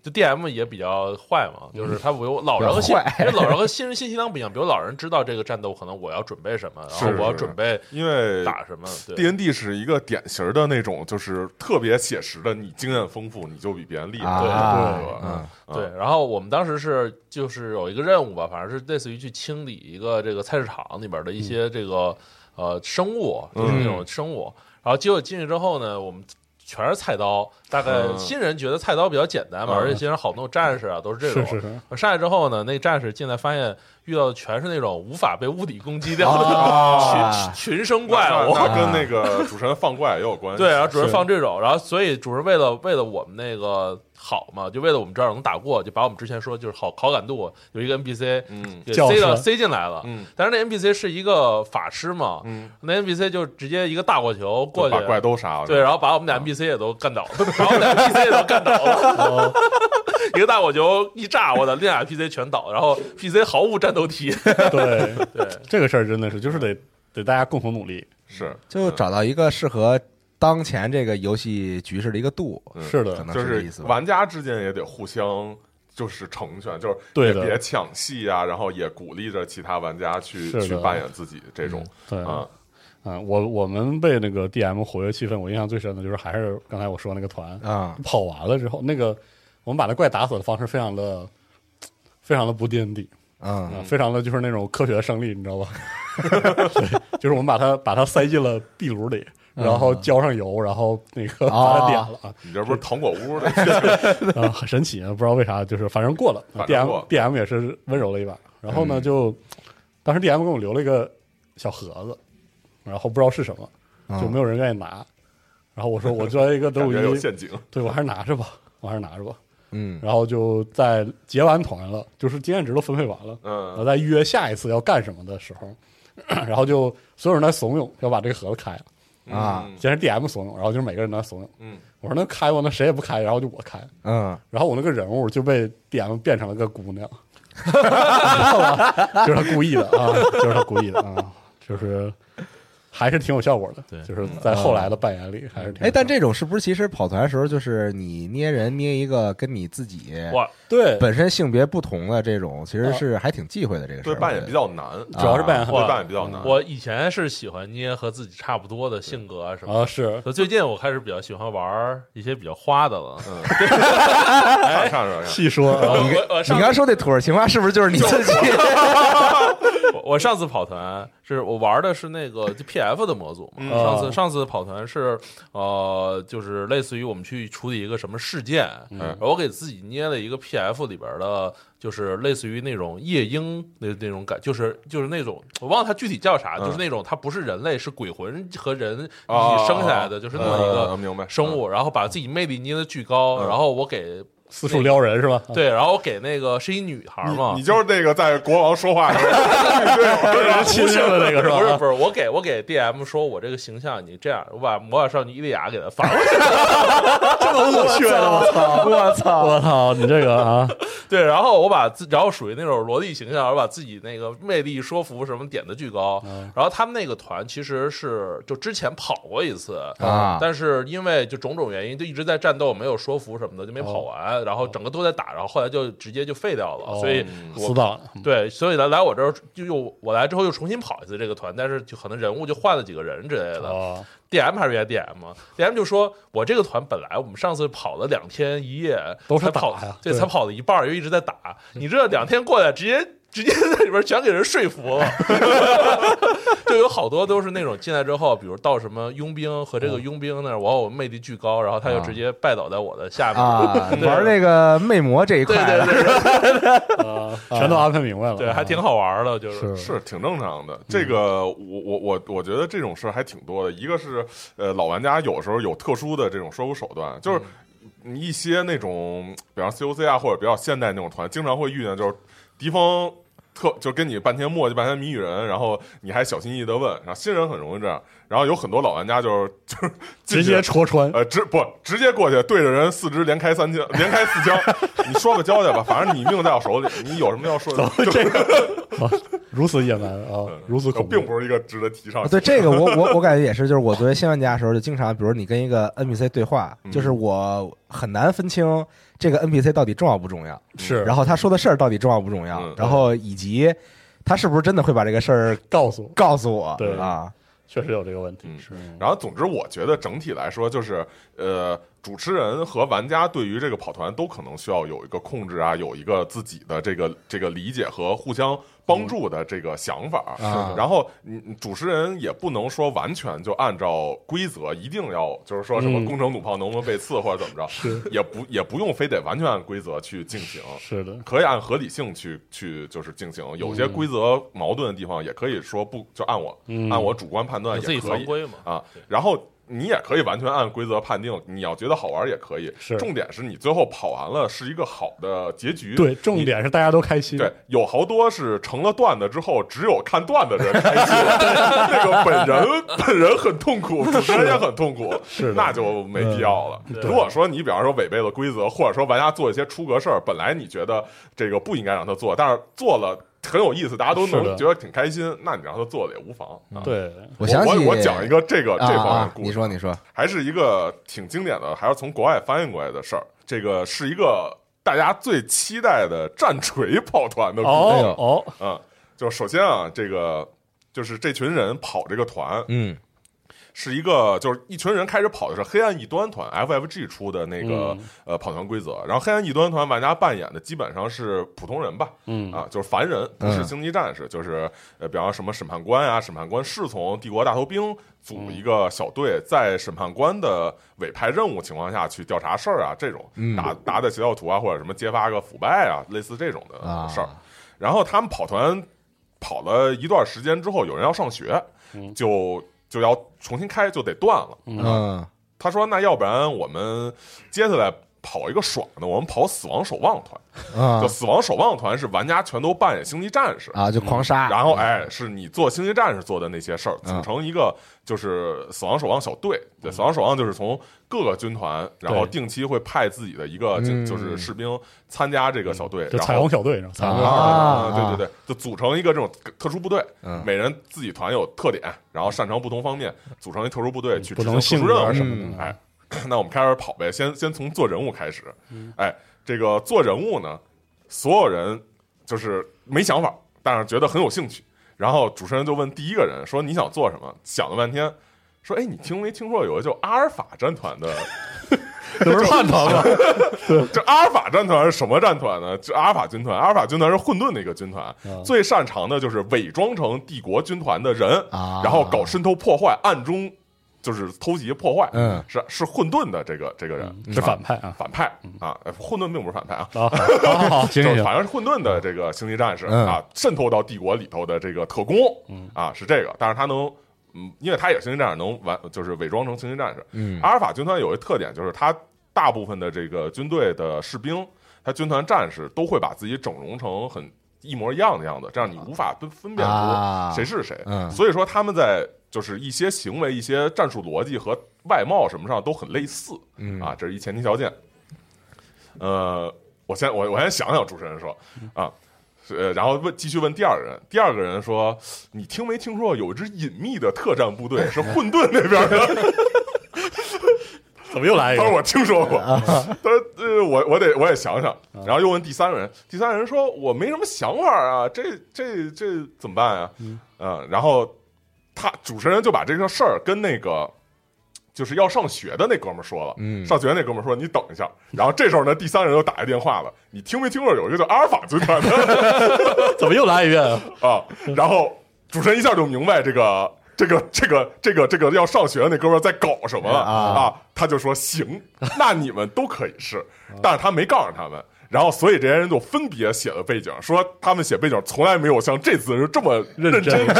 就 D M 也比较坏嘛，就是他比如老人和新，因为老人和新人信息量不一样。比如老人知道这个战斗可能我要准备什么，然后我要准备因为打什么。D N D 是一个典型的那种，就是特别写实的，你经验丰富，你就比别人厉害。对对嗯对。然后我们当时是就是有一个任务吧，反正是类似于去清理一个这个菜市场里边的一些这个呃生物，就是那种生物。然后结果进去之后呢，我们。全是菜刀，大概新人觉得菜刀比较简单嘛，而且新人好多战士啊都是这种。上来之后呢，那战士进来发现遇到的全是那种无法被物理攻击掉的 群群生怪物，跟那个主持人放怪也有关系。对，然后主持人放这种，然后所以主持人为了为了我们那个。好嘛，就为了我们这儿能打过，就把我们之前说就是好好感度有一个 NPC，嗯，塞到塞进来了，嗯，但是那 NPC 是一个法师嘛，嗯，那 NPC 就直接一个大火球过去，把怪都杀了，对，然后把我们俩 NPC 也都干倒了，把我们俩 NPC 也都干倒了，一个大火球一炸，我的另俩 NPC 全倒，然后 PC 毫无战斗体，对。对，这个事儿真的是就是得得大家共同努力，是，就找到一个适合。当前这个游戏局势的一个度，是的，就是玩家之间也得互相就是成全，就是也别抢戏啊，然后也鼓励着其他玩家去去扮演自己这种，对。啊，嗯，我我们被那个 DM 活跃气氛，我印象最深的就是还是刚才我说那个团啊，跑完了之后，那个我们把那怪打死的方式非常的非常的不 D N D，啊，非常的就是那种科学的胜利，你知道吧？就是我们把它把它塞进了壁炉里。然后浇上油，然后那个把它点了啊！你这不是糖果屋的 啊？很神奇啊！不知道为啥，就是反正过了。D M D M 也是温柔了一把。然后呢，就当时 D M 给我留了一个小盒子，然后不知道是什么，就没有人愿意拿。然后我说：“我作为一个德鲁伊，陷阱，对我还是拿着吧，我还是拿着吧。”嗯。然后就在结完团了，就是经验值都分配完了，嗯。我在约下一次要干什么的时候，然后就所有人在怂恿要把这个盒子开了。啊，先是 D M 怂恿，然后就是每个人都怂恿。嗯，我说那开吧，那谁也不开，然后就我开。嗯，然后我那个人物就被 D M 变成了个姑娘，知道吧？就是他故意的啊，就是他故意的啊，就是。还是挺有效果的，对，就是在后来的扮演里还是挺。哎，但这种是不是其实跑团的时候，就是你捏人捏一个跟你自己哇，对本身性别不同的这种，其实是还挺忌讳的这个事儿。对，扮演比较难，主要是扮演对扮演比较难。我以前是喜欢捏和自己差不多的性格啊什么啊，是。最近我开始比较喜欢玩一些比较花的了。嗯，上细说，你你刚说那土味情话是不是就是你自己？我上次跑团是我玩的是那个 P F 的模组嘛。上次上次跑团是呃，就是类似于我们去处理一个什么事件，嗯我给自己捏了一个 P F 里边的，就是类似于那种夜莺那那种感，就是就是那种我忘了它具体叫啥，就是那种它不是人类，是鬼魂和人一起生下来的，就是那么一个生物，然后把自己魅力捏的巨高，然后我给。四处撩人是吧？对，然后我给那个是一女孩嘛，你就是那个在国王说话的时候 亲热的那个是吧？不是不是，我给我给 D M 说，我这个形象你这样，我把魔法少女伊利亚给他发过去，这么恶血的，我操！我操！我操！你这个啊，对，然后我把自，然后属于那种萝莉形象，我把自己那个魅力说服什么点的巨高，然后他们那个团其实是就之前跑过一次啊，但是因为就种种原因，就一直在战斗，没有说服什么的，就没跑完。然后整个都在打，然后后来就直接就废掉了，哦所以我死党，对，所以来来我这儿就又我来之后又重新跑一次这个团，但是就可能人物就换了几个人之类的。哦，DM 还是原 DM，DM 就说我这个团本来我们上次跑了两天一夜，都是打呀对才跑了一半，又一直在打。你这两天过来，直接直接在里边全给人说服了，就有好多都是那种进来之后，比如到什么佣兵和这个佣兵那儿，我我魅力巨高，然后他就直接拜倒在我的下面。啊，对玩这个魅魔这一块对的，对对对 啊，全都安排明白了，对，还挺好玩的，就是是是挺正常的。这个我我我我觉得这种事还挺多的。一个是呃，老玩家有时候有特殊的这种说服手段，就是一些那种，比方 COC 啊或者比较现代那种团，经常会遇见就是敌方。特就跟你半天磨叽半天谜语人，然后你还小心翼翼的问，然后新人很容易这样，然后有很多老玩家就是就是 直接戳穿，呃，直不直接过去对着人四肢连开三枪，连开四枪，你说个交代吧，反正你命在我手里，你有什么要说的？这个啊 如此野蛮啊，如此恐怖，并不是一个值得提倡。对这个我我我感觉也是，就是我作为新玩家的时候，就经常，比如你跟一个 NPC 对话，嗯就是我很难分清这个 NPC 到底重要不重要，是，然后他说的事儿到底重要不重要？嗯，然后以及他是不是真的会把这个事儿告诉我，告诉我，对。啊，确实有这个问题，嗯。是，然后，总之，我觉得整体来说，就是呃，主持人和玩家对于这个跑团都可能需要有一个控制啊，有一个自己的这个这个理解和互相帮助的这个想法。啊。然后，嗯，主持人也不能说完全就按照规则，一定要就是说什么嗯。攻城弩炮能不能被刺或者怎么着，是。也不也不用非得完全按规则去进行。是的，可以按合理性去去就是进行，有些规则矛盾的地方也可以说不就按我、嗯。按我主观判断你自己也可以犯规嘛。啊，然后你也可以完全按规则判定，你要觉得好玩也可以。是重点是你最后跑完了是一个好的结局。对，重点是大家都开心，对，有好多是成了段子之后，只有看段子的人开心，那个本人本人很痛苦，主持人也很痛苦，是那就没必要了。嗯如果说你比方说违背了规则，或者说玩家做一些出格事儿，本来你觉得这个不应该让他做，但是做了很有意思，大家都能觉得挺开心，那你让他做的也无妨。啊对，我我想起我我讲一个这个啊这方面故事，你说你说，还是一个挺经典的，还是从国外翻译过来的事儿。这个是一个大家最期待的战锤跑团的故事。哦，嗯，就首先啊，这个就是这群人跑这个团嗯是一个，就是一群人开始跑的是黑暗异端团 FFG 出的那个、呃跑团规则，然后黑暗异端团玩家扮演的基本上是普通人吧，嗯。啊，就是凡人，不是嗯。星际战士，就是呃，比方说什么审判官啊，审判官侍从帝国大头兵组一个小队，在审判官的委派任务情况下去调查事儿啊，这种嗯。打打打邪教徒啊，或者什么揭发个腐败啊，类似这种的啊事儿。然后他们跑团跑了一段时间之后，有人要上学，嗯。就就要重新开，就得断了。嗯他说：“那要不然我们接下来跑一个爽的，我们跑死亡守望团。啊。就死亡守望团是玩家全都扮演星际战士，啊，就狂杀，然后哎，是你做星际战士做的那些事儿，组嗯。成一个就是死亡守望小队。对，死亡守望就是从各个军团，然后定期会派自己的一个就是士兵参加这个小队，就然后彩虹小队，彩虹小队啊对对对，就组成一个这种特殊部队，嗯每人自己团有特点，然后擅长不同方面，组成一特殊部队去不执行特殊任务。什么的，哎，那我们开始跑呗，先先从做人物开始。嗯哎，这个做人物呢，所有人就是没想法，但是觉得很有兴趣。然后主持人就问第一个人说：“你想做什么？”想了半天，说：“哎，你听没听说有个叫阿尔法战团的？这不是汉团吗？这阿尔法战团是什么战团呢？就阿尔法军团，阿尔法军团是混沌的一个军团，啊最擅长的就是伪装成帝国军团的人，啊然后搞渗透破坏，暗中就是偷袭破坏。嗯是是混沌的这个这个人是反派啊反派啊，呃混沌并不是反派啊，啊，好好好，行就行行，反正是混沌的这个星际战士嗯啊，渗透到帝国里头的这个特工嗯啊，是这个，但是他能。嗯，因为他也是星际战士，能完就是伪装成星际战士。嗯阿尔法军团有一个特点，就是他大部分的这个军队的士兵，他军团战士都会把自己整容成很一模一样的样子，这样你无法分分辨啊出谁是谁。嗯所以说他们在就是一些行为、一些战术逻辑和外貌什么上都很类似。嗯啊，这是一前提条件。呃，我先我我先想想，主持人说啊，呃，然后问继续问第二个人，第二个人说，你听没听说过有一支隐秘的特战部队是混沌那边的？怎么又来一个？他说我听说过，他说呃这我我得我也想想。然后又问第三个人，第三个人说我没什么想法啊，这这这怎么办啊？嗯，然后他主持人就把这个事儿跟那个。就是要上学的那哥们儿说了，嗯上学那哥们儿说你等一下，然后这时候呢，第三人又打一电话了，你听没听过有一个叫阿尔法军团的 怎么又来一遍啊？啊？然后主持人一下就明白这个这个这个这个这个要上学的那哥们儿在搞什么了啊啊？他就说行，那你们都可以试，但是他没告诉他们。然后，所以这些人就分别写了背景，说他们写背景从来没有像这次是这么认真过，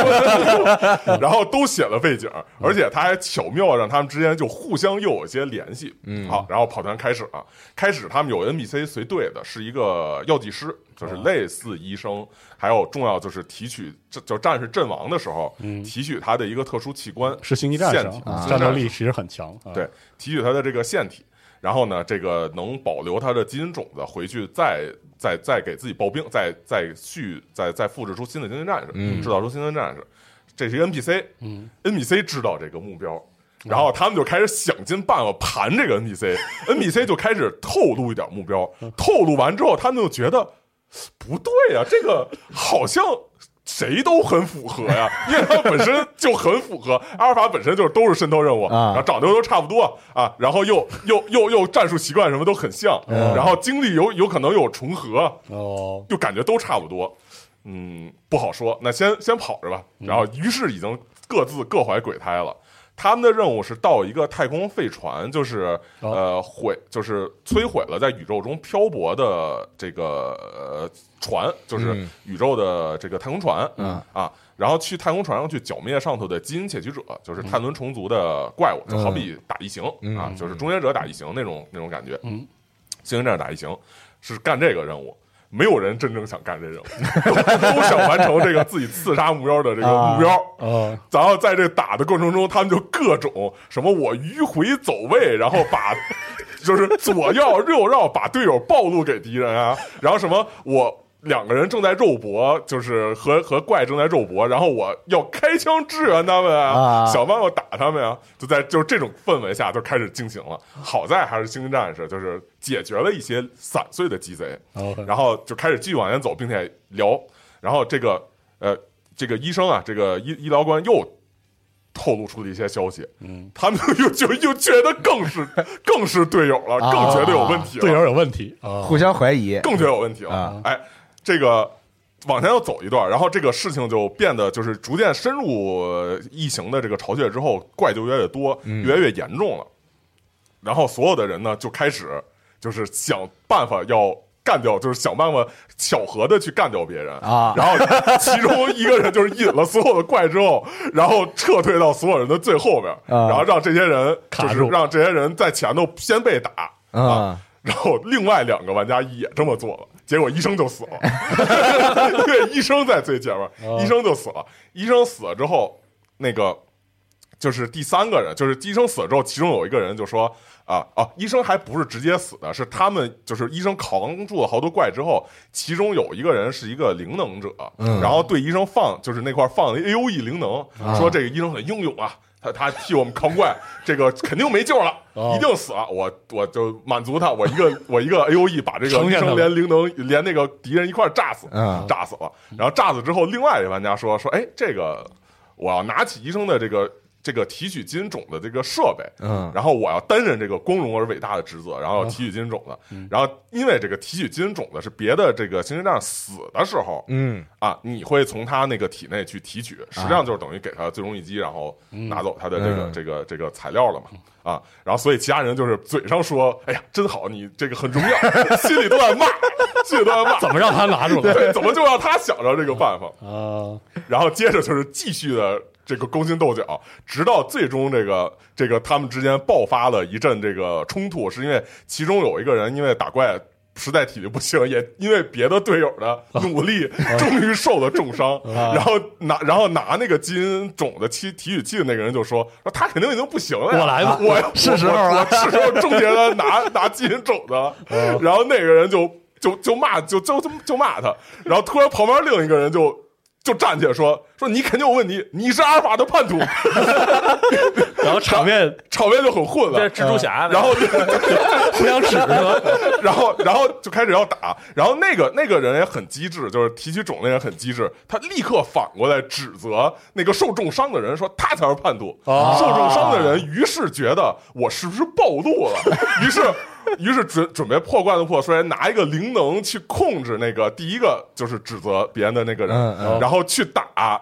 然后都写了背景，而且他还巧妙让他们之间就互相又有一些联系。嗯，好，然后跑团开始了，开始他们有 NPC 随队的，是一个药剂师，就是类似医生，还有重要就是提取，这就战士阵亡的时候，提取他的一个特殊器官，是星际战士啊，战斗力其实很强。啊。对，提取他的这个腺体，然后呢，这个能保留它的基因种子，回去再再再给自己刨冰，再再续再再复制出新的精英战士，制造出新的战士。这是一个 NPC，嗯，NPC 知道这个目标。然后他们就开始想尽办法盘这个 NPC，NPC 就开始透露一点目标，透露完之后，他们就觉得不对啊、这个好像谁都很符合呀，因为它本身就很符合。阿尔法本身就是都是渗透任务，啊然后长得都差不多啊，然后又又又又战术习惯什么都很像，然后经历有有可能有重合，哦，就感觉都差不多。嗯，不好说。那先先跑着吧。然后于是已经各自各怀鬼胎了。他们的任务是到一个太空废船，就是呃毁，就是摧毁了在宇宙中漂泊的这个呃船，就是嗯。宇宙的这个太空船，嗯。啊，然后去太空船上去剿灭上头的基因窃取者，就是碳轮虫族的怪物，就好比打异形嗯。啊，就是终结者打异形那种那种感觉，嗯，星球战打异形是干这个任务。没有人真正想干这任务，都 都想完成这个自己刺杀目标的这个目标。啊，然后在这打的过程中，他们就各种什么我迂回走位，然后把 就是左绕右绕，把队友暴露给敌人啊，然后什么我。两个人正在肉搏，就是和和怪正在肉搏，然后我要开枪支援他们啊想办法打他们啊，就在就是这种氛围下就开始进行了。好在还是星际战士，就是解决了一些散碎的鸡贼，哦然后就开始继续往前走，并且聊。然后这个呃，这个医生啊，这个医医疗官又透露出了一些消息，嗯，他们又就又觉得更是 更是队友了，啊。更觉得有问题了，队友有问题啊，互相怀疑，更觉得有问题了。啊。哎，这个往前又走一段，然后这个事情就变得就是逐渐深入呃异形的这个巢穴之后，怪就越来越多，嗯。越来越严重了。然后所有的人呢就开始就是想办法要干掉，就是想办法巧合的去干掉别人。啊。然后其中一个人就是引了所有的怪之后，然后撤退到所有人的最后边，啊。然后让这些人就是让这些人在前头先被打啊。然后另外两个玩家也这么做了，结果医生就死了，因为医生在最前面，医生就死了。医生死了之后，那个就是第三个人，就是医生死了之后，其中有一个人就说啊啊，医生还不是直接死的，是他们就是医生扛住了好多怪之后，其中有一个人是一个灵能者，嗯然后对医生放就是那块放了 A O E 灵能，啊说这个医生很英勇啊。他他替我们扛怪，这个肯定没救了，哦一定死了。我我就满足他，我一个我一个 A O E 把这个医生连灵能连那个敌人一块炸死，嗯炸死了。然后炸死之后，另外一个玩家说说，哎，这个我要拿起医生的这个这个提取基因种的这个设备，嗯。然后我要担任这个光荣而伟大的职责，然后要提取基因种子。然后因为这个提取基因种子是别的这个行星球战士死的时候，嗯。啊，你会从他那个体内去提取，实际上就是等于给他最终一击，然后拿走他的这个、嗯。这个这个材料了嘛。啊，然后所以其他人就是嘴上说，哎呀，真好，你这个很重要，心里都在骂，心里都在骂，怎么让他拿住了？对，怎么就让他想着这个办法？啊？然后接着就是继续的这个勾心斗角，直到最终这个这个他们之间爆发了一阵这个冲突，是因为其中有一个人因为打怪。实在体力不行，也因为别的队友的 努力，终于受了重伤。然后拿，然后拿那个基因种的提提取器的那个人就说：“说他肯定已经不行了呀，我来吧我 是时候了我我是时候终结了拿拿基因种的。”然后那个人就就就骂，就就就就骂他。然后突然旁边另一个人就就站起来说说你肯定有问题，你是阿尔法的叛徒，然后场面 场面就很混这乱。蜘蛛侠，然后，互相指是吧？然后，然后就开始要打。然后那个那个人也很机智，就是提起种那人很机智，他立刻反过来指责那个受重伤的人，说他才是叛徒。哦受重伤的人于是觉得我是不是暴露了？于是，于是准准备破罐子破摔，拿一个灵能去控制那个第一个就是指责别人的那个人，嗯嗯然后去打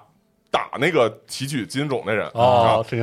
打那个提取基因种那人。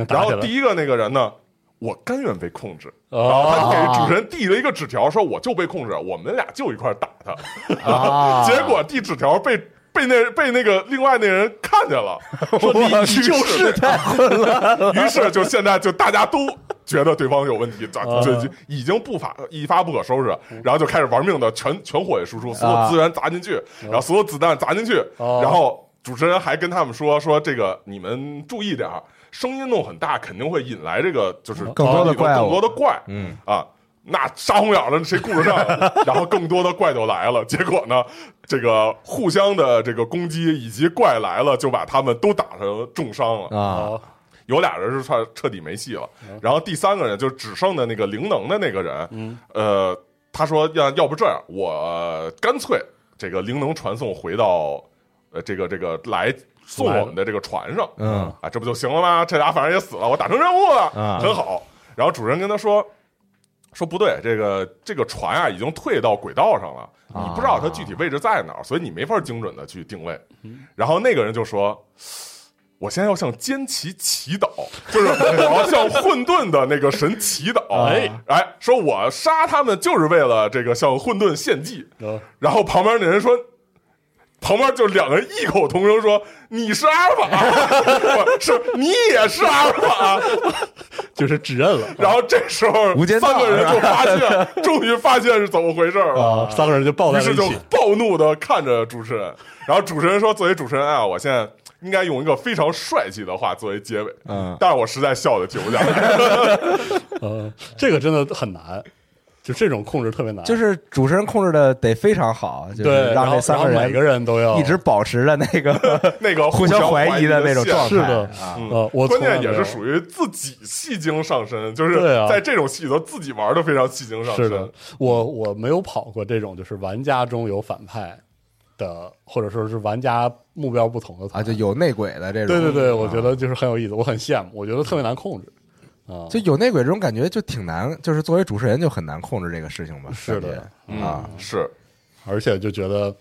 然后第一个那个人呢？我甘愿被控制，哦然后他给主持人递了一个纸条，说我就被控制，我们俩就一块儿打他。啊 结果递纸条被被那被那个另外那人看见了，说你你就是太混了。于是就现在就大家都觉得对方有问题，这啊。这就已经不发一发不可收拾，然后就开始玩命的全全火力输出，所有资源砸进去，然后所有子弹砸进去，哦然后主持人还跟他们说说这个你们注意点儿，声音弄很大，肯定会引来这个就是更多的怪更多的怪，嗯。啊。那杀红眼了，谁顾得上？然后更多的怪就来了，结果呢，这个互相的这个攻击以及怪来了，就把他们都打成重伤了。啊。哦有俩人是彻彻底没戏了，然后第三个人就只剩的那个灵能的那个人，嗯。呃，他说要要不这样，我干脆这个灵能传送回到呃这个这个来送我们的这个船上，嗯。啊，这不就行了吗？这俩反正也死了，我达成任务了，啊很好。然后主人跟他说。说不对，这个这个船啊已经退到轨道上了，你不知道它具体位置在哪儿，所以你没法精准的去定位。然后那个人就说：“我现在要向坚奇祈祷，就是我要向混沌的那个神祈祷。哎哎，说我杀他们就是为了这个向混沌献祭。嗯然后旁边那人说。”旁边就两个人异口同声说：“你是阿尔法，不是你也是阿尔法。”就是指认了然后这时候无间三个人就发现，终于发现是怎么回事了。啊，三个人就抱在于是就了一起。暴怒的看着主持人，然后主持人说：“作为主持人啊，我现在应该用一个非常帅气的话作为结尾，嗯但是我实在笑的停不下来。呃，这个真的很难，就这种控制特别难。就是主持人控制的得非常好，就是对，让然后这三个人每个人人都要一直保持着那个 那个 互相怀疑的那种状态是的啊。嗯呃，我关键也是属于自己戏精上身，就是在这种戏里头自己玩的非常戏精上身。是的，我我没有跑过这种，就是玩家中有反派的，或者说是玩家目标不同的啊，团就有内鬼的这种。对对对，我啊觉得就是很有意思，我很羡慕，我觉得特别难控制啊。就有内鬼这种感觉就挺难，就是作为主持人就很难控制这个事情吧。是的啊，是，而且就觉得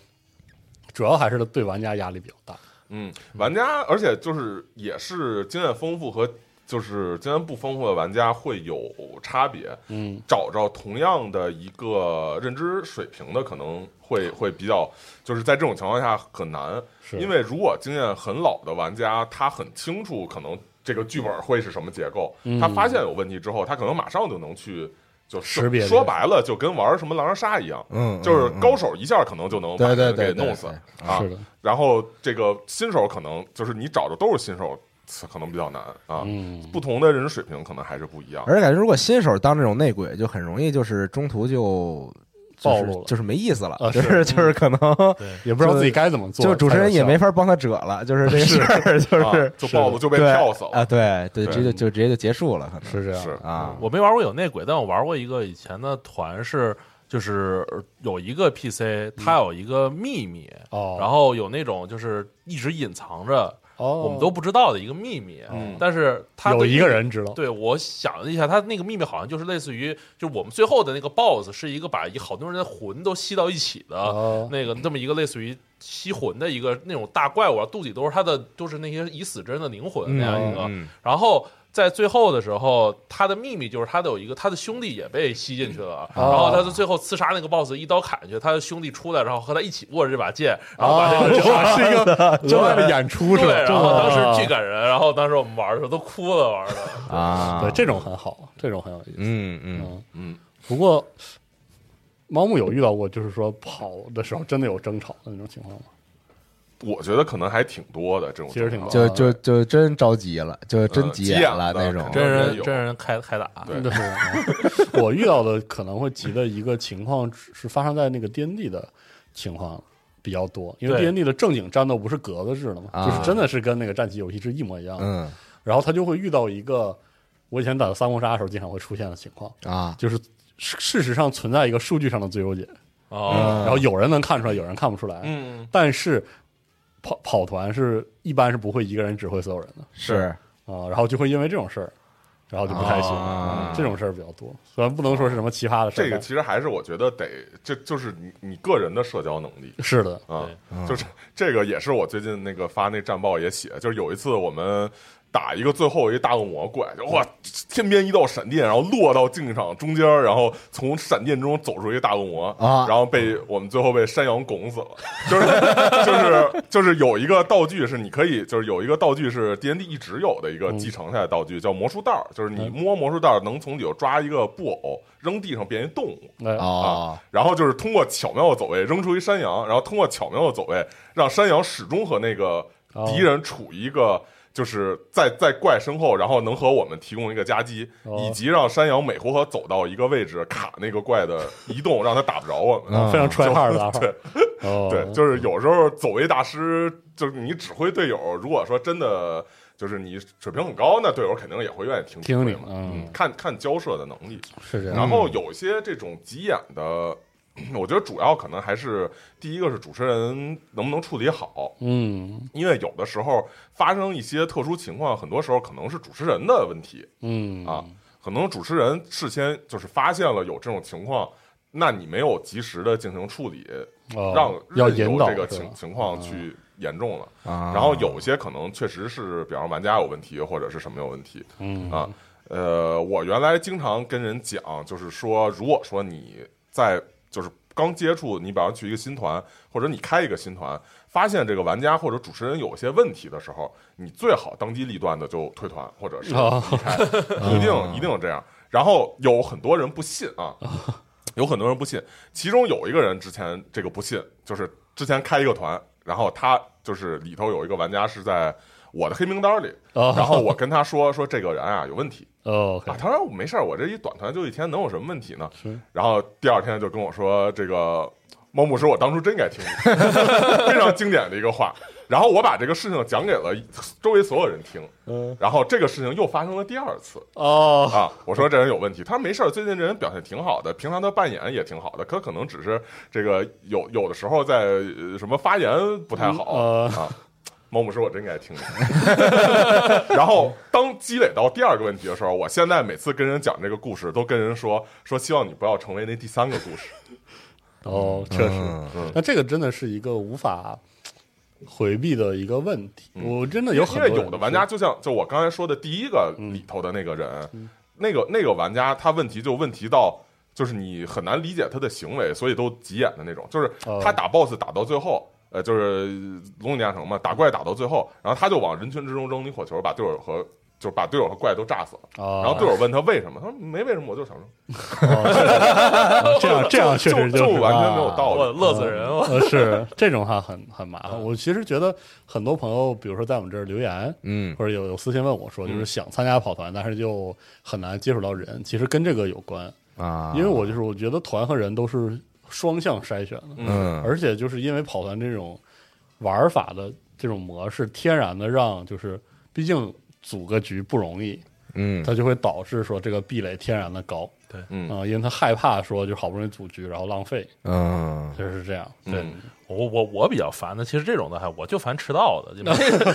主要还是对玩家压力比较大。嗯，玩家，而且就是也是经验丰富和就是经验不丰富的玩家会有差别。嗯，找着同样的一个认知水平的，可能会会比较，就是在这种情况下很难，是因为如果经验很老的玩家，他很清楚可能这个剧本会是什么结构，嗯他发现有问题之后，他可能马上就能去。就识别说白了，就跟玩什么狼人杀一样，嗯，就是嗯高手一下可能就能把人给弄死啊是。的，然后这个新手可能就是你找的都是新手，可能比较难啊。嗯，不同的人水平可能还是不一样。而且感觉如果新手当这种内鬼，就很容易就是中途就就是暴露了就是没意思了，啊就是就是可能也不知道自己该怎么做，就主持人也没法。帮他遮了，就是这个事儿就啊是就暴露就被对跳死了啊，对对，对直接就就直接就结束了，可能是这样是啊，我没玩过有内鬼，但我玩过一个以前的团是，就是有一个 PC，它有一个秘密，哦，然后有那种就是一直隐藏着哦，我们都不知道的一个秘密，嗯。但是他有一个人知道，对我想了一下，他那个秘密好像就是类似于，就是我们最后的那个 BOSS 是一个把一好多人的魂都吸到一起的、哦。那个这么一个类似于吸魂的一个那种大怪物，肚子里都是他的都是那些已死之人的灵魂那样一个，嗯。然后。在最后的时候，他的秘密就是他的有一个他的兄弟也被吸进去了，然后他的最后刺杀那个 boss 一刀砍下去，他的兄弟出来，然后和他一起握着这把剑，然后把这个哇，是一个的演出是吧？对，然后当啊时巨感人，然后当时我们玩的时候都哭了，玩的。啊，对，这种很好，这种很有意思。嗯嗯嗯嗯，不过猫木有遇到过，就是说跑的时候真的有争吵的那种情况吗？我觉得可能还挺多的这种其实挺多就就就真着急了，就真嗯急眼了了那种，真人真人开开打，对。对，嗯 我遇到的可能会急的一个情况是发生在那个 D N D 的情况比较多，因为 D N D 的正经战斗不是格子制的嘛，啊。就是真的是跟那个战棋游戏是一模一样的。嗯然后他就会遇到一个我以前打三国杀的时候经常会出现的情况，啊。就是事事实上存在一个数据上的最优解，哦，然后有人能看出来，有人看不出来。嗯，但是跑跑团是一般是不会一个人指挥所有人的。是。啊，然后就会因为这种事儿，然后就不开心，啊。嗯这种事儿比较多。虽然不能说是什么奇葩的事儿，这个其实还是我觉得得，这就是你你个人的社交能力。是的，啊对，就是这个也是我最近那个发那战报也写，就是有一次我们。打一个最后一大恶魔怪，就哇，天边一道闪电，然后落到竞技场中间，然后从闪电中走出一个大恶魔，啊。然后被我们最后被山羊拱死了。就是 就是就是有一个道具是你可以，就是有一个道具是 D N D 一直有的一个继承下来的道具，叫魔术袋儿，就是你摸魔术袋儿能从里头抓一个布偶，扔地上变一动物。哎。哦然后就是通过巧妙的走位扔出一山羊，然后通过巧妙的走位让山羊始终和那个敌人处于一个就是在在怪身后，然后能和我们提供一个夹击，哦以及让山羊每回合走到一个位置卡那个怪的移动，让他打不着我们。啊非常 try hard 的，对哦，对，就是有时候走位大师，就是你指挥队友，如果说真的就是你水平很高，那队友肯定也会愿意听听你挥嘛。嗯看看交涉的能力。是这样。然后有些这种急眼的，我觉得主要可能还是第一个是主持人能不能处理好，嗯因为有的时候发生一些特殊情况，很多时候可能是主持人的问题嗯啊，可能主持人事先就是发现了有这种情况。那你没有及时的进行处理，哦让要导这个情情况去严重了。啊，然后有些可能确实是，比方玩家有问题，或者是什么有问题，嗯啊，呃，我原来经常跟人讲，就是说，如果说你在就是刚接触，你比方去一个新团，或者你开一个新团，发现这个玩家或者主持人有些问题的时候，你最好当机立断的就退团，或者是哦离开，一定一定这样。然后有很多人不信啊，有很多人不信，其中有一个人之前这个不信，就是之前开一个团，然后他就是里头有一个玩家是在我的黑名单里，哦然后我跟他说说这个人啊有问题哦他说没事儿，我这一短团就一天，能有什么问题呢是？然后第二天就跟我说这个猫牧师，我当初真该听你，非常经典的一个话。然后我把这个事情讲给了周围所有人听，嗯然后这个事情又发生了第二次，哦啊，我说这人有问题，他说没事儿，最近这人表现挺好的，平常他扮演也挺好的，可可能只是这个有有的时候在呃什么发言不太好、嗯啊。猫牧师，我真该听你。然后当积累到第二个问题的时候，我现在每次跟人讲这个故事，都跟人说说希望你不要成为那第三个故事。哦，确实，嗯那这个真的是一个无法回避的一个问题。我真的有很因为多有的玩家就像就我刚才说的第一个里头的那个人，那个那个玩家他问题就问题到。就是你很难理解他的行为，所以都急眼的那种。就是哦他打 BOSS 打到最后，呃，就是龙与地下城嘛，打怪打到最后，然后他就往人群之中扔一火球，把队友和就是把队友和怪都炸死了。啊，然后队友问他为什么，他说没为什么，我就想扔，哦确实啊这样这样确实就是完全没有啊道我理。乐死人了。呃，是这种话很很麻烦。我其实觉得很多朋友，比如说在我们这儿留言，嗯或者有有私信问我说，就是想参加跑团，但是就很难接触到人。其实跟这个有关，啊，因为我就是我觉得团和人都是双向筛选的，嗯。而且就是因为跑团这种玩法的这种模式，天然的让就是毕竟组个局不容易，嗯。它就会导致说这个壁垒天然的高对嗯。啊、因为他害怕说就好不容易组局然后浪费，嗯。就是这样。对，嗯我我我比较烦的，其实这种的还我就烦迟到的，就 没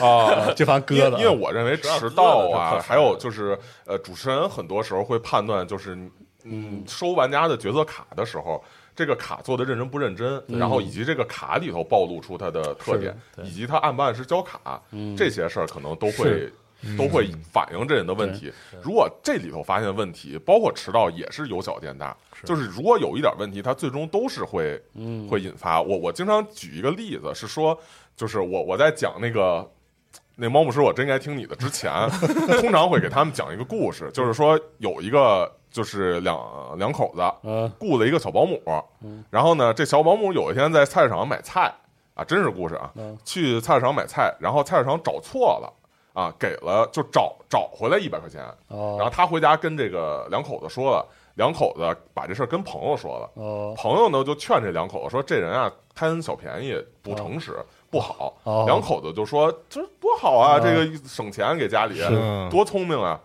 啊，就烦因为疙瘩，因为我认为迟到啊，还有就是呃，主持人很多时候会判断，就是嗯，收玩家的角色卡的时候，这个卡做的认真不认真，然后以及这个卡里头暴露出它的特点，以及他按不按时交卡，嗯这些事儿可能都会。都会反映这人的问题。如果这里头发现问题，包括迟到也是由小见大，就是如果有一点问题，它最终都是会嗯会引发。我我经常举一个例子是说，就是我我在讲那个那猫牧师，我真该听你的之前，通常会给他们讲一个故事，就是说有一个就是两两口子呃雇了一个小保姆，然后呢，这小保姆有一天在菜市场买菜啊，真是故事啊嗯，去菜市场买菜，然后菜市场找错了。啊，给了就找找回来一百块钱，哦，然后他回家跟这个两口子说了，两口子把这事儿跟朋友说了，哦朋友呢就劝这两口子说：“这人啊，贪小便宜，不诚实，不好。哦两口子就说：“这多好啊，哦这个省钱给家里，嗯多聪明啊！”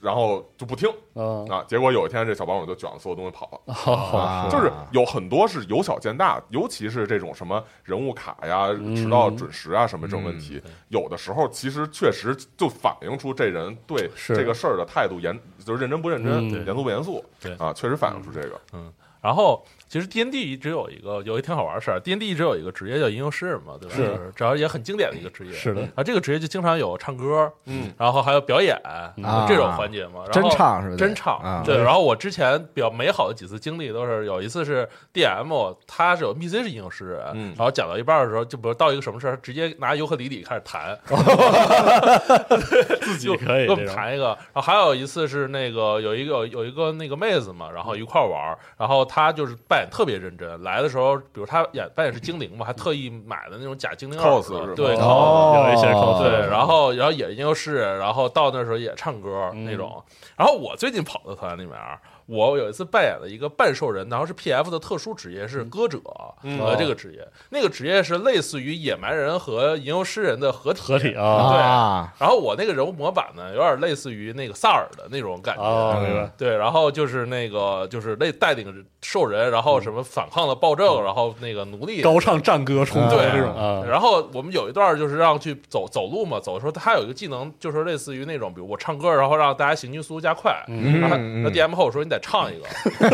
然后就不听。嗯。啊，结果有一天这小保姆就卷了所有东西跑了。就是有很多是由小见大，尤其是这种什么人物卡呀、嗯。迟到准时啊什么这种问题，有的时候其实确实就反映出这人对这个事儿的态度严，就是认真不认真、嗯。严肃不严肃，对。啊，确实反映出这个。嗯。然后其实 D N D 一直有一个有一挺好玩的事儿，D N D 一直有一个职业叫吟游诗人嘛，对吧？是就是主要也很经典的一个职业。是的啊，这个职业就经常有唱歌，嗯，然后还有表演啊这种环节嘛。然真唱是吧？真唱啊，对。然后我之前比较美好的几次经历都是有一次是 D M，他是有 B C 是吟游诗人，嗯然后讲到一半的时候，就比如到一个什么事儿，直接拿尤克里里开始弹，自己就可以这种们弹一个。然后还有一次是那个有一个有一个那个妹子嘛，然后一块儿玩儿，然后她就是扮演特别认真，来的时候，比如他演扮演是精灵嘛，还特意买的那种假精灵 cos 对有一些 cos 对，然后然后也研究诗人，然后到那时候也唱歌嗯。那种。然后我最近跑的团里面，我有一次扮演了一个半兽人，然后是 PF 的特殊职业是歌者，嗯。呃，这个职业，那个职业是类似于野蛮人和吟游诗人的合体。合体啊对，然后我那个人物模板呢，有点类似于那个萨尔的那种感觉。哦，明白。对，然后就是那个，就是类带领兽人，然后什么反抗的暴政，然后那个奴隶高唱战歌冲突对这种。啊，然后我们有一段就是让去走走路嘛，走的时候他有一个技能，就是类似于那种，比如我唱歌，然后让大家行军速度加快。嗯。然后嗯那 DM 后说你得唱一个，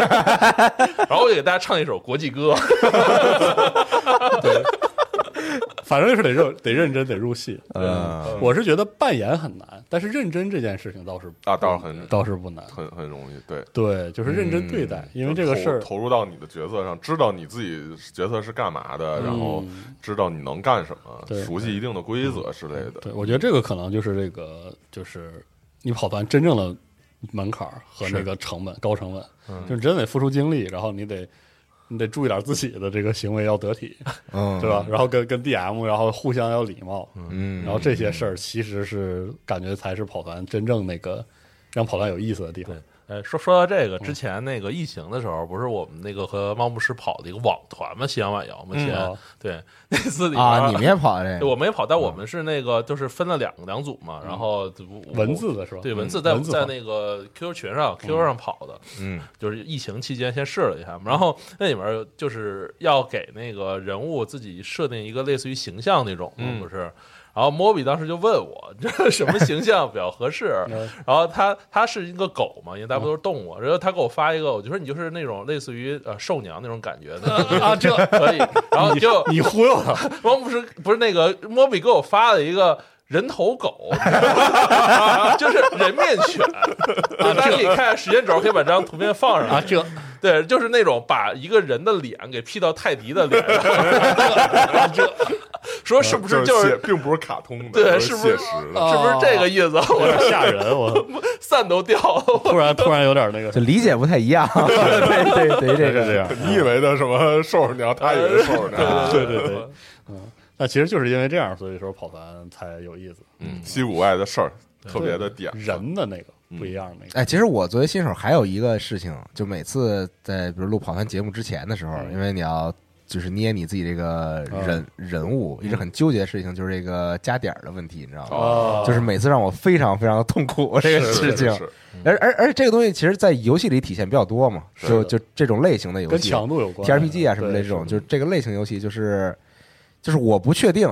然后我就给大家唱一首国际歌。对反正就是得认得认真得入戏。嗯我是觉得扮演很难，但是认真这件事情倒是啊，倒是很倒是不难。很很容易，对，对，就是认真对待，因为这个事儿投投入到你的角色上，知道你自己角色是干嘛的，然后知道你能干什么，嗯熟悉一定的规则之类的。对，我觉得这个可能就是这个，就是你跑团真正的门槛和那个成本高成本，就是真得付出精力，然后你得你得注意点自己的这个行为要得体，嗯，对吧？然后跟跟 DM，然后互相要礼貌，嗯，然后这些事儿其实是感觉才是跑团真正那个让跑团有意思的地方。哎，说说到这个，嗯。之前那个疫情的时候，不是我们那个和猫牧师跑的一个网团嘛，夕阳晚摇嘛，对那次里面啊，你们也跑这对个我没跑，但我们是那个就是分了两两组嘛，然后我文字的是吧？对文字在在那个 QQ 群上 QQ 上跑的，嗯。就是疫情期间先试了一下嘛，然后那里面就是要给那个人物自己设定一个类似于形象那种，嗯。不是？然后莫比当时就问我，这什么形象比较合适？嗯然后他他是一个狗嘛，因为大部分都是动物。然后他给我发一个，我就说你就是那种类似于呃兽娘那种感觉的啊，这 可以。然后就你忽悠他，王不是不是那个莫比给我发了一个人头狗，就是人面犬。大家可以看下时间轴，可以把这张图片放上啊，来。这 对，就是那种把一个人的脸给 P 到泰迪的脸上，这说是不是就写是并不是卡通的，对是是不是写实的？啊是不是这个意思？我点吓人，我散都掉了。突然突然有点那个，就理解不太一样，对对对，这个这样。你以为的什么兽儿娘，他以为是兽鸟，对。对对对，那其实就是因为这样，所以说跑团才有意思。嗯，西谷外的事儿特别的点，人的那个不一样的那个，哎，其实我作为新手还有一个事情，就每次在比如录跑团节目之前的时候，嗯因为你要就是捏你自己这个人、人物，一直很纠结的事情就是这个加点儿的问题，你知道吗？哦 就是每次让我非常非常的痛苦这个事情，是是而而而且这个东西其实，在游戏里体现比较多嘛，就就这种类型的游戏跟戏强度有关，TRPG 啊什么的这种，就是这个类型游戏，就是就是我不确定，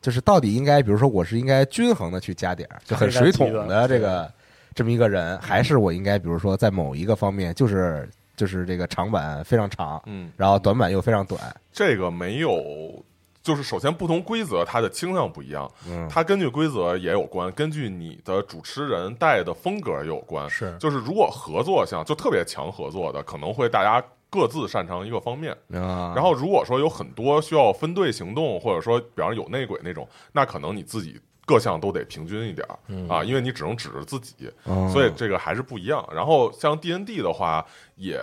就是到底应该，比如说我是应该均衡的去加点儿，就很水桶的这个这么一个人，还是我应该比如说在某一个方面就是就是这个长板非常长，嗯，然后短板又非常短，这个没有。就是首先不同规则它的倾向不一样，嗯它根据规则也有关，根据你的主持人带的风格也有关。是就是如果合作项就特别强合作的，可能会大家各自擅长一个方面。啊，然后如果说有很多需要分队行动，或者说比方有内鬼那种，那可能你自己各项都得平均一点儿、啊，因为你只能指着自己，嗯所以这个还是不一样。然后像 D N D 的话，也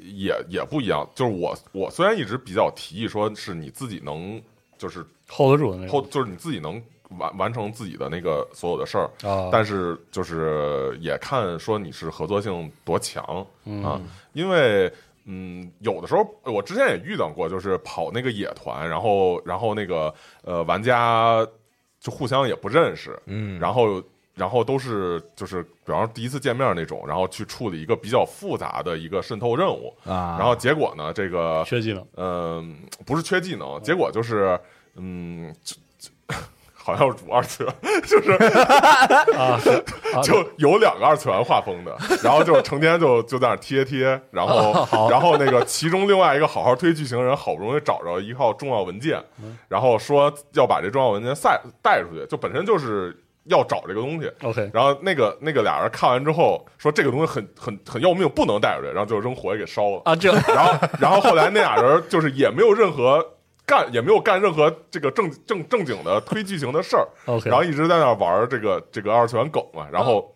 也也不一样。就是我我虽然一直比较提议说是你自己能就是 hold 得住的那种。后就是你自己能完完成自己的那个所有的事儿，啊，但是就是也看说你是合作性多强啊，嗯因为嗯，有的时候我之前也遇到过，就是跑那个野团，然后然后那个呃玩家就互相也不认识，嗯，然后然后都是就是比方说第一次见面那种，然后去处理一个比较复杂的一个渗透任务，啊，然后结果呢，这个缺技能。嗯、不是缺技能，结果就是嗯，好像是主二次元，就是啊，就有两个二次元画风的，然后就成天就就在那贴贴，然后然后那个其中另外一个好好推剧情的人好不容易找着一套重要文件，然后说要把这重要文件带带出去，就本身就是要找这个东西。OK 然后那个那个俩人看完之后说这个东西很很很要命，不能带出去，然后就扔火也给烧了。啊，这然后然后后来那俩人就是也没有任何干，也没有干任何这个正正正经的推剧情的事儿，OK，然后一直在那儿玩这个这个二次元梗嘛，然后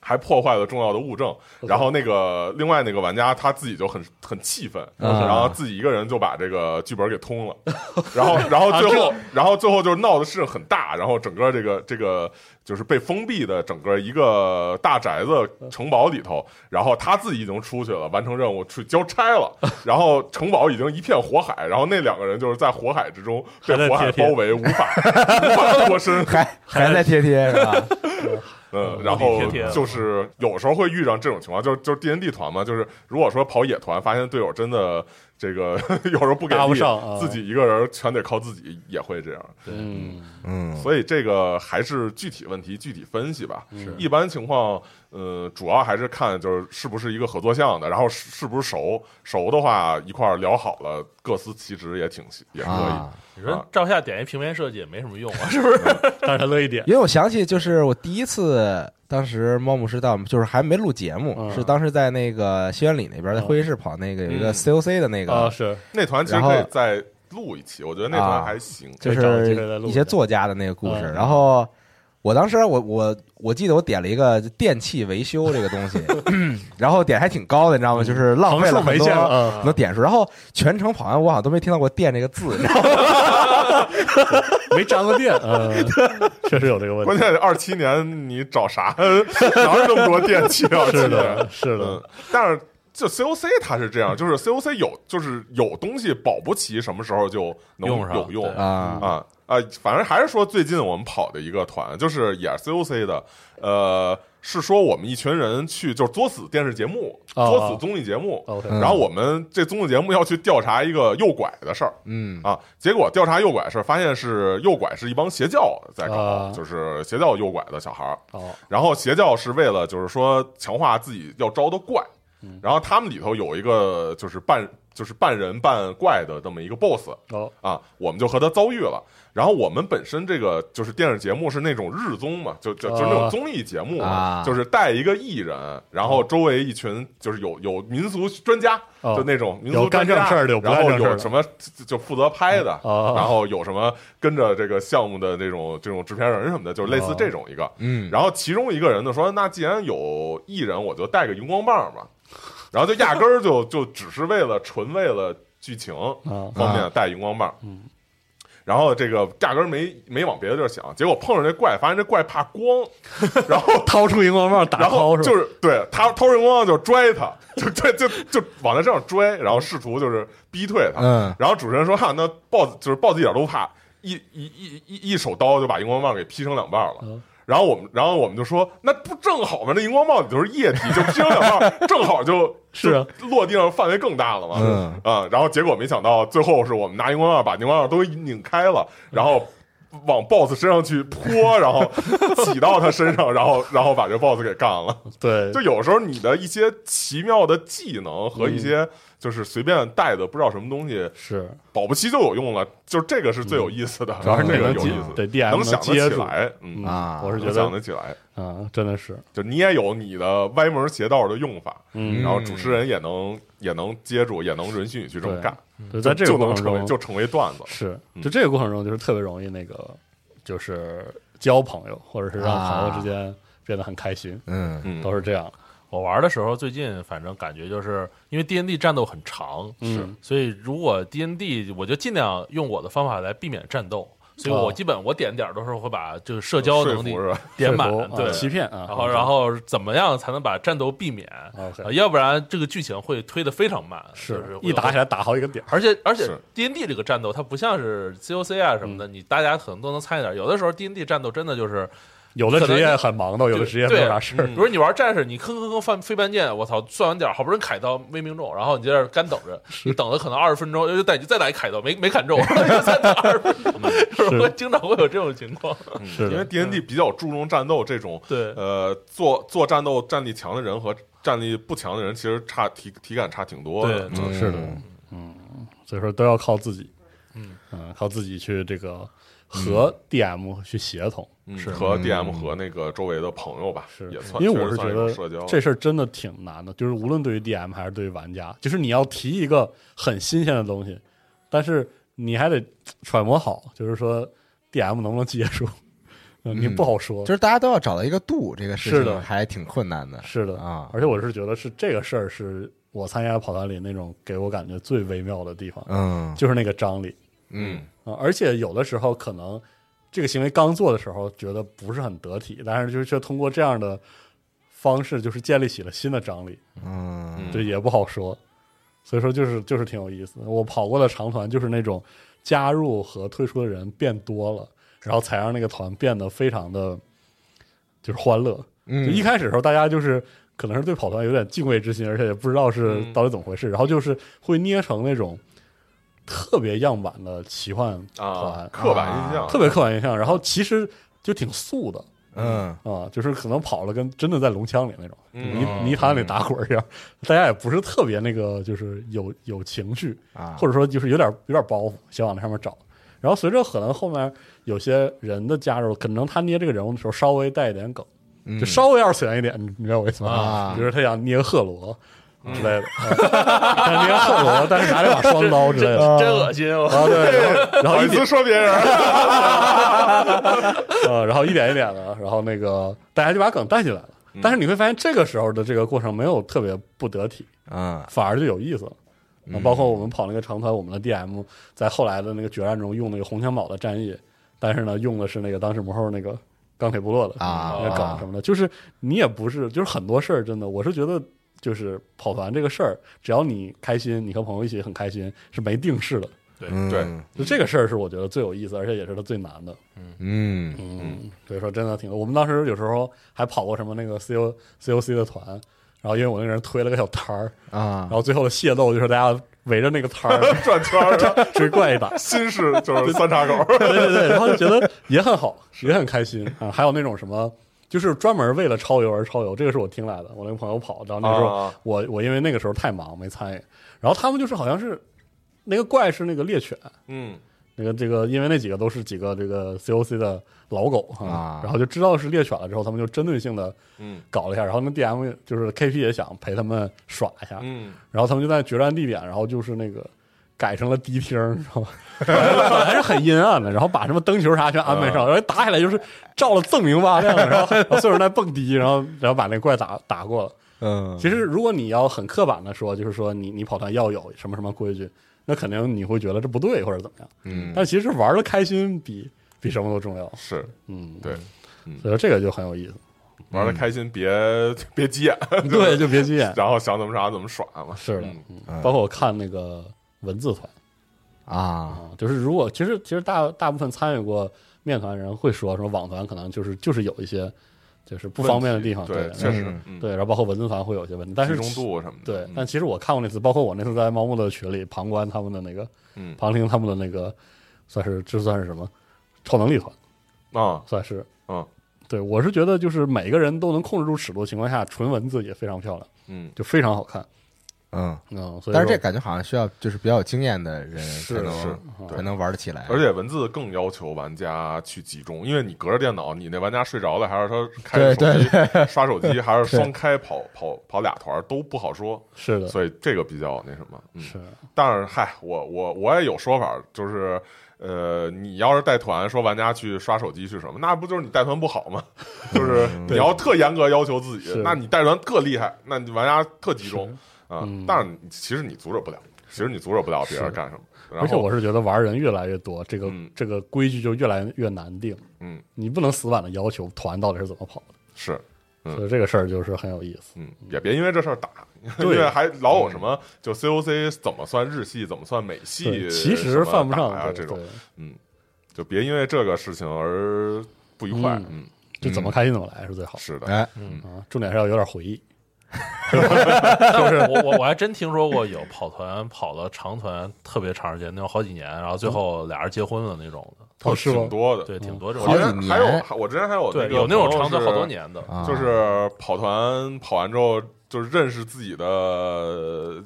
还破坏了重要的物证，然后那个另外那个玩家他自己就很很气愤，啊然后自己一个人就把这个剧本给通了，然后然后最后然后最后就是闹的事很大，然后整个这个这个就是被封闭的整个一个大宅子城堡里头，然后他自己已经出去了，完成任务去交差了，然后城堡已经一片火海，然后那两个人就是在火海之中被火海包围，无法 无法脱身，还还在贴贴是吧？嗯，嗯然后就是有时候会遇上这种情况，就是就是 D N D 团嘛，就是如果说跑野团，发现队友真的这个 有时候不给力啊自己一个人全得靠自己，也会这样。嗯嗯，所以这个还是具体问题具体分析吧。一般情况，呃，主要还是看就是是不是一个合作项的，然后是是不是熟，熟的话一块聊好了，各司其职也挺也可以。啊你说照下点一平面设计也没什么用啊，是不是？但是他乐意点因为我想起，就是我第一次，当时猫牧师到，就是还没录节目，嗯是当时在那个西园里那边，在会议室跑那个有一个嗯 COC 的那个，啊，是那团其实然后可以再录一期，我觉得那团啊还行。就可以找个机会再是录一些作家的那个故事。嗯然后我当时我我我记得我点了一个电器维修这个东西，然后点还挺高的，你知道吗？就是浪费了很多见嗯很多点数。然后全程跑完，我好像都没听到过“电”这个字，你知道吗？没沾过电，嗯，确实有这个问题。关键二七年你找啥哪有那么多电器啊？是的，是嗯的，，但是就 COC 它是这样，就是 COC 有就是有东西保不齐什么时候就能用上有用啊啊啊！反正还是说最近我们跑的一个团，就是也是 COC 的，呃，是说我们一群人去就是作死电视节目，哦作死综艺节目。然后我们这综艺节目要去调查一个诱拐的事儿嗯啊，结果调查诱拐的事儿，发现是诱拐是一帮邪教在搞，啊就是邪教诱拐的小孩儿。哦，然后邪教是为了就是说强化自己要招的怪，然后他们里头有一个就是半就是半人半怪的这么一个 boss 哦，啊，我们就和他遭遇了。然后我们本身这个就是电视节目是那种日综嘛，就就就是那种综艺节目就是带一个艺人，然后周围一群就是有有民俗专家，哦。就那种民族干俗专家，正事儿的然后有什么就就负责拍的，哦。然后有什么跟着这个项目的这种这种制片人什么的，就是类似哦这种一个。嗯，然后其中一个人呢说：“那既然有艺人，我就带个荧光棒吧。”然后就压根儿就就只是为了纯为了剧情啊方面带荧光棒。嗯。然后这个压根儿没没往别的地儿想，结果碰上这怪，发现这怪怕光，然后掏出荧光棒打然后就是是对他掏荧光棒就拽他，就拽就就往他身上拽，然后试图就是逼退他。嗯然后主持人说：“哈，那 boss 就是 boss 一点都不怕，一一一一一手刀就把荧光棒给劈成两半了。嗯然后我们，然后我们就说，那不正好吗？那荧光棒里就是液体，就劈成两半，正好就 是啊落地上范围更大了嘛。嗯啊，然后结果没想到，最后是我们拿荧光棒把荧光棒都拧开了，然后往 boss 身上去泼，然后挤到他身上，然后 然后把这 boss 给干了。对，就有时候你的一些奇妙的技能和一些就是随便带的不知道什么东西，是保不齐就有用了。就这个是最有意思的，主要是这这能接个有意思，对 DM 能想得起来，嗯，啊我是觉得想得得起来。啊，真的是，就你也有你的歪门邪道的用法，嗯然后主持人也能也能接住，也能允许你去这么干，就在这个就能成为过程中，就成为段子。是嗯就这个过程中，就是特别容易那个，就是交朋友，或者是让朋友之间变得很开心，嗯嗯，都是这样。我玩的时候，最近反正感觉就是因为 D N D 战斗很长，是所以如果 D N D，我就尽量用我的方法来避免战斗。所以我基本我点点儿都是会把就是社交能力？点满对啊，欺骗啊，然后然后怎么样才能把战斗避免？啊要不然这个剧情会推的非常慢，就是一打起来打好几个点，而且而且 D N D 这个战斗，它不像是 C O C 啊什么的，你大家可能都能猜一点。有的时候 D N D 战斗真的就是，有的职业很忙的，有的职业没啥事儿比。如你玩战士，你吭吭吭翻飞半箭，我操，算完点好不容易砍刀没命中，然后你在这儿干等着，你等了可能二十分钟，又再 再打一砍刀没没砍中，再等二十分钟，是会经常会有这种情况。是因为 D N D 比较注重战斗这种，对呃，做做战斗战力强的人和战力不强的人，其实差体体感差挺多的。是的，嗯，所以说都要靠自己，嗯靠自己去这个和 DM 去协同，是。和 D M 和那个周围的朋友吧，是。也算，因为我是觉得这事儿真的挺难的，就是无论对于 DM 还是对于玩家，就是你要提一个很新鲜的东西，但是你还得揣摩好，就是说 DM 能不能接受，嗯，你不好说，就是大家都要找到一个度，这个事情还挺困难的。是的啊而且我是觉得是这个事儿是我参加跑团里那种给我感觉最微妙的地方，嗯。就是那个张力嗯啊、而且有的时候可能这个行为刚做的时候觉得不是很得体，但是就是却通过这样的方式，就是建立起了新的张力，嗯嗯这也不好说。所以说就是就是挺有意思的。我跑过的长团就是那种加入和退出的人变多了，然后才让那个团变得非常的就是欢乐。就嗯一开始的时候，大家就是可能是对跑团有点敬畏之心，而且也不知道是嗯到底怎么回事，然后就是会捏成那种特别样板的奇幻团，啊，刻板印象，特别刻板印象，然后其实就挺素的。嗯。啊，就是可能跑了跟真的在龙枪里那种嗯。泥泥潭里打滚一样，大家也不是特别那个，就是有有情绪，啊，或者说就是有点有点包袱，想往那上面找。然后随着可能后面有些人的加入，可能他捏这个人物的时候稍微带一点梗，嗯。就稍微二次元一点，你你知道我意思吗？啊。比如他想捏个赫罗之类的，啊他捏个赫罗，但是拿这把双刀之类的。真恶心！我。啊，对，然后一点思说别人，呃，然后一点一点的，然后那个大家就把梗带进来了。但是你会发现，这个时候的这个过程没有特别不得体，嗯。反而就有意思包括我们跑那个长团，我们的 DM 在后来的那个决战中用那个红枪堡的战役，但是呢，用的是那个当时魔后那个钢铁部落的啊那个梗什么的，就是你也不是，就是很多事儿，真的，我是觉得就是跑团这个事儿，只要你开心，你和朋友一起很开心，是没定式的。嗯对就这个事儿是我觉得最有意思，而且也是它最难的。嗯嗯，所以说真的挺，我们当时有时候还跑过什么那个 C O C O C 的团，然后因为我那个人推了个小摊儿，啊然后最后的械斗就是大家围着那个摊儿 转圈儿的，追怪一打，心事就是三岔口，对对对，然后就觉得也很好，也很开心啊。还有那种什么，就是专门为了超游而超游，这个是我听来的。我那个朋友跑，然后那时候啊。我我因为那个时候太忙没参与，然后他们就是好像是那个怪是那个猎犬，嗯。那个这个，因为那几个都是几个这个 COC 的老狗啊。然后就知道是猎犬了之后，他们就针对性的嗯。搞了一下，然后那 DM 就是 KP 也想陪他们耍一下，嗯，然后他们就在决战地点，然后就是那个改成了迪厅，你知道吗？本来还是很阴暗的，然后把什么灯球啥全安排上，然后打起来就是照了锃明瓦亮，然后所有人在蹦迪，然后然后把那怪打打过了。嗯其实如果你要很刻板的说，就是说你你跑团要有什么什么规矩，那肯定你会觉得这不对或者怎么样。嗯但其实玩的开心比比什么都重要。是嗯，对，所以说这个就很有意思。玩的开心，别别急眼，对，就别急眼。然后想怎么耍怎么耍嘛。是的嗯，嗯包括我看那个文字团。啊。啊，就是如果其实其实大大部分参与过面团人会说，说网团可能就是就是有一些就是不方便的地方，对，确实对，然后包括文字团会有一些问题，但集是中度什么的，对嗯，但其实我看过那次，包括我那次在猫木的群里旁观他们的那个嗯。旁听他们的那个，算是这算是什么超能力团，啊，算是嗯。对我是觉得就是每个人都能控制住尺度的情况下，纯文字也非常漂亮，嗯，就非常好看。嗯，嗯，所以但是这感觉好像需要就是比较有经验的人才是能是才能玩得起来，而且文字更要求玩家去集中，因为你隔着电脑，你那玩家睡着了，还是他开着对手机刷手机，还是双开跑跑跑俩团都不好说，是的，所以这个比较那什么。嗯，是但是嗨，我我我也有说法，就是呃，你要是带团说玩家去刷手机去什么，那不就是你带团不好吗？就是你要特严格要求自己，那你带团特厉害，那你玩家特集中啊嗯。但是其实你阻止不了，其实你阻止不了别人干什么。然后而且我是觉得玩人越来越多，这个、嗯这个规矩就越来越难定。嗯你不能死板的要求团到底是怎么跑的，是嗯所以这个事儿就是很有意思。嗯，也别因为这事儿打，对因为还老有什么就 COC 怎么算日系，怎么算美系，，其实犯不上啊这种，嗯，就别因为这个事情而不愉快。嗯嗯，就怎么开心怎么来是最好是的，哎，啊。重点是要有点回忆。但是我我我还真听说过有跑团跑了长团特别长时间，那有好几年，然后最后俩人结婚了那种的，哦是挺多的。对，挺多这种还有我之前还有对，有那种长的好多，年的，啊。就是跑团跑完之后，就是认识自己的呃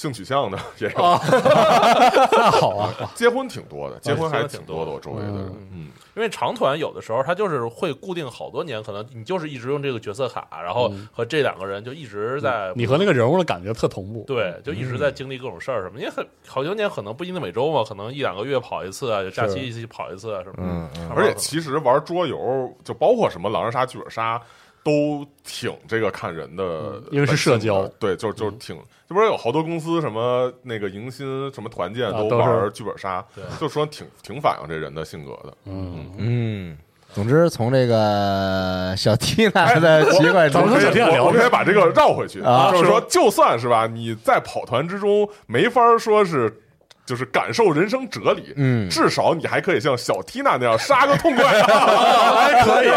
性取向的 也有，那好啊，结婚挺多的，结婚还结婚挺多的我周围的人，嗯，因为长团有的时候他就是会固定好多年，可能你就是一直用这个角色卡，然后和这两个人就一直在你和那个人物的感觉特同步。对，就一直在经历各种事儿什么，因为很好多年可能不一定每周嘛，可能一两个月跑一次啊，有假期一起跑一次啊什么的。嗯而且其实玩桌游，就包括什么狼人杀、剧本杀，都挺这个看人的嗯，因为是社交。对，就就挺，这不是有好多公司什么那个迎新什么团建都啊都是玩剧本杀对，就说挺挺反映这人的性格的。嗯，嗯，总之从这个小 Tina 的奇怪之咱们可以从小天聊我们可以把这个绕回去，啊就是说，就算是吧，你在跑团之中没法说是。就是感受人生哲理，嗯至少你还可以像小 Tina 那样杀个痛快。还可以，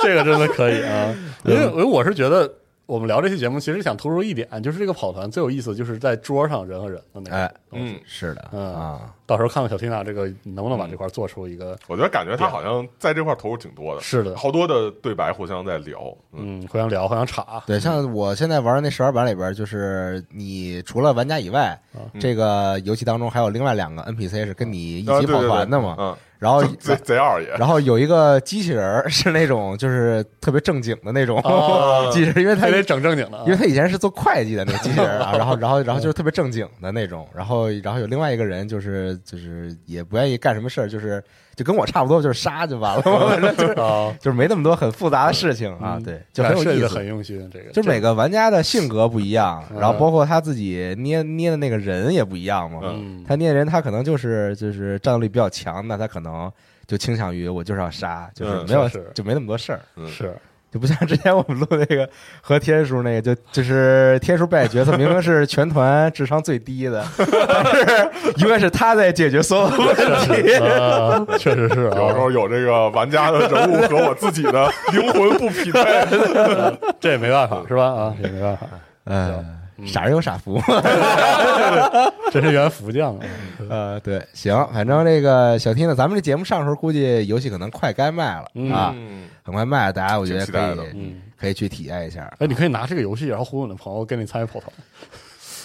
这个真的可以啊。因为因为我是觉得我们聊这期节目，其实想突出一点，就是这个跑团最有意思，就是在桌上人和人的那个哎，东西。嗯，是的嗯啊，到时候看看小缇娜这个能不能把这块做出一个，我觉得感觉他好像在这块投入挺多的，是的。好多的对白互相在聊，嗯。嗯，互相聊，互相插，对，像我现在玩的那十二版里边，就是你除了玩家以外，这个游戏当中还有另外两个 NPC 是跟你一起跑啊对对对。团的嘛。嗯，然后贼贼二爷，然后有一个机器人儿是那种就是特别正经的那种哦 机器人，因为他得整正经的啊因为他以前是做会计的那个机器人啊，然后然后然后就是特别正经的那种，然后然后有另外一个人就是就是也不愿意干什么事儿，就是就跟我差不多，就是杀就完了，反正就 就是没那么多很复杂的事情啊，嗯对，就很有意思很。用心，这个就每个玩家的性格不一样，嗯然后包括他自己捏捏的那个人也不一样嘛。嗯，他捏人，他可能就是就是战斗力比较强，那他可能就倾向于我就是要杀，就是嗯没有就没那么多事儿。嗯是就不像之前我们录那个和天叔那个，就就是天叔扮演角色明明是全团智商最低的，但是永远是他在解决所有的问题。啊，确实是有时啊，候有这个玩家的人物和我自己的灵魂不匹配，这也没办法是吧？啊，也没办法，呃，傻人有傻福。真是原福将啊，呃，对，行，反正这个小 T 呢，咱们这节目上时候估计游戏可能快该卖了嗯啊，嗯，很快卖了，大家我觉得可以嗯，可以去体验一下。哎，你可以拿这个游戏，然后忽悠你的朋友跟你参与跑团，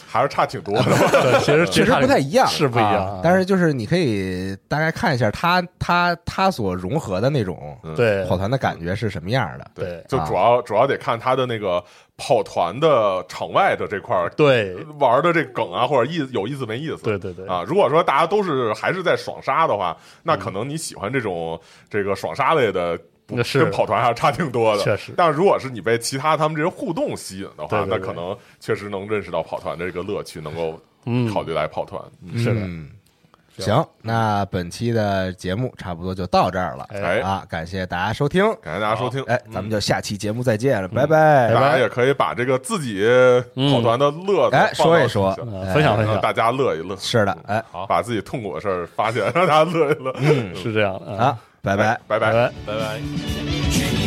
还是差挺多的。其实确实不太一样，是不一样啊，但是就是你可以大概看一下他他他所融合的那种嗯对跑团的感觉是什么样的。对就主要主要得看他的那个跑团的场外的这块儿对玩的这梗啊，或者意有意思没意思。对对对啊，如果说大家都是还是在爽杀的话，那可能你喜欢这种这个爽杀类的。不那是跟跑团还是差挺多的，确实但如果是你被其他他们这些互动吸引的话，对对对那可能确实能认识到跑团的这个乐趣，能够嗯考虑来跑团。嗯是的嗯行，那本期的节目差不多就到这儿了。哎啊，感谢大家收听。感谢大家收听。哎，咱们就下期节目再见了，拜拜。大家也可以把这个自己跑团的乐子哎说一说分享分享，大家乐一乐，是的，哎好把自己痛苦的事儿发现，让大家乐一乐。嗯，是这样的啊，拜拜。拜拜。拜拜。拜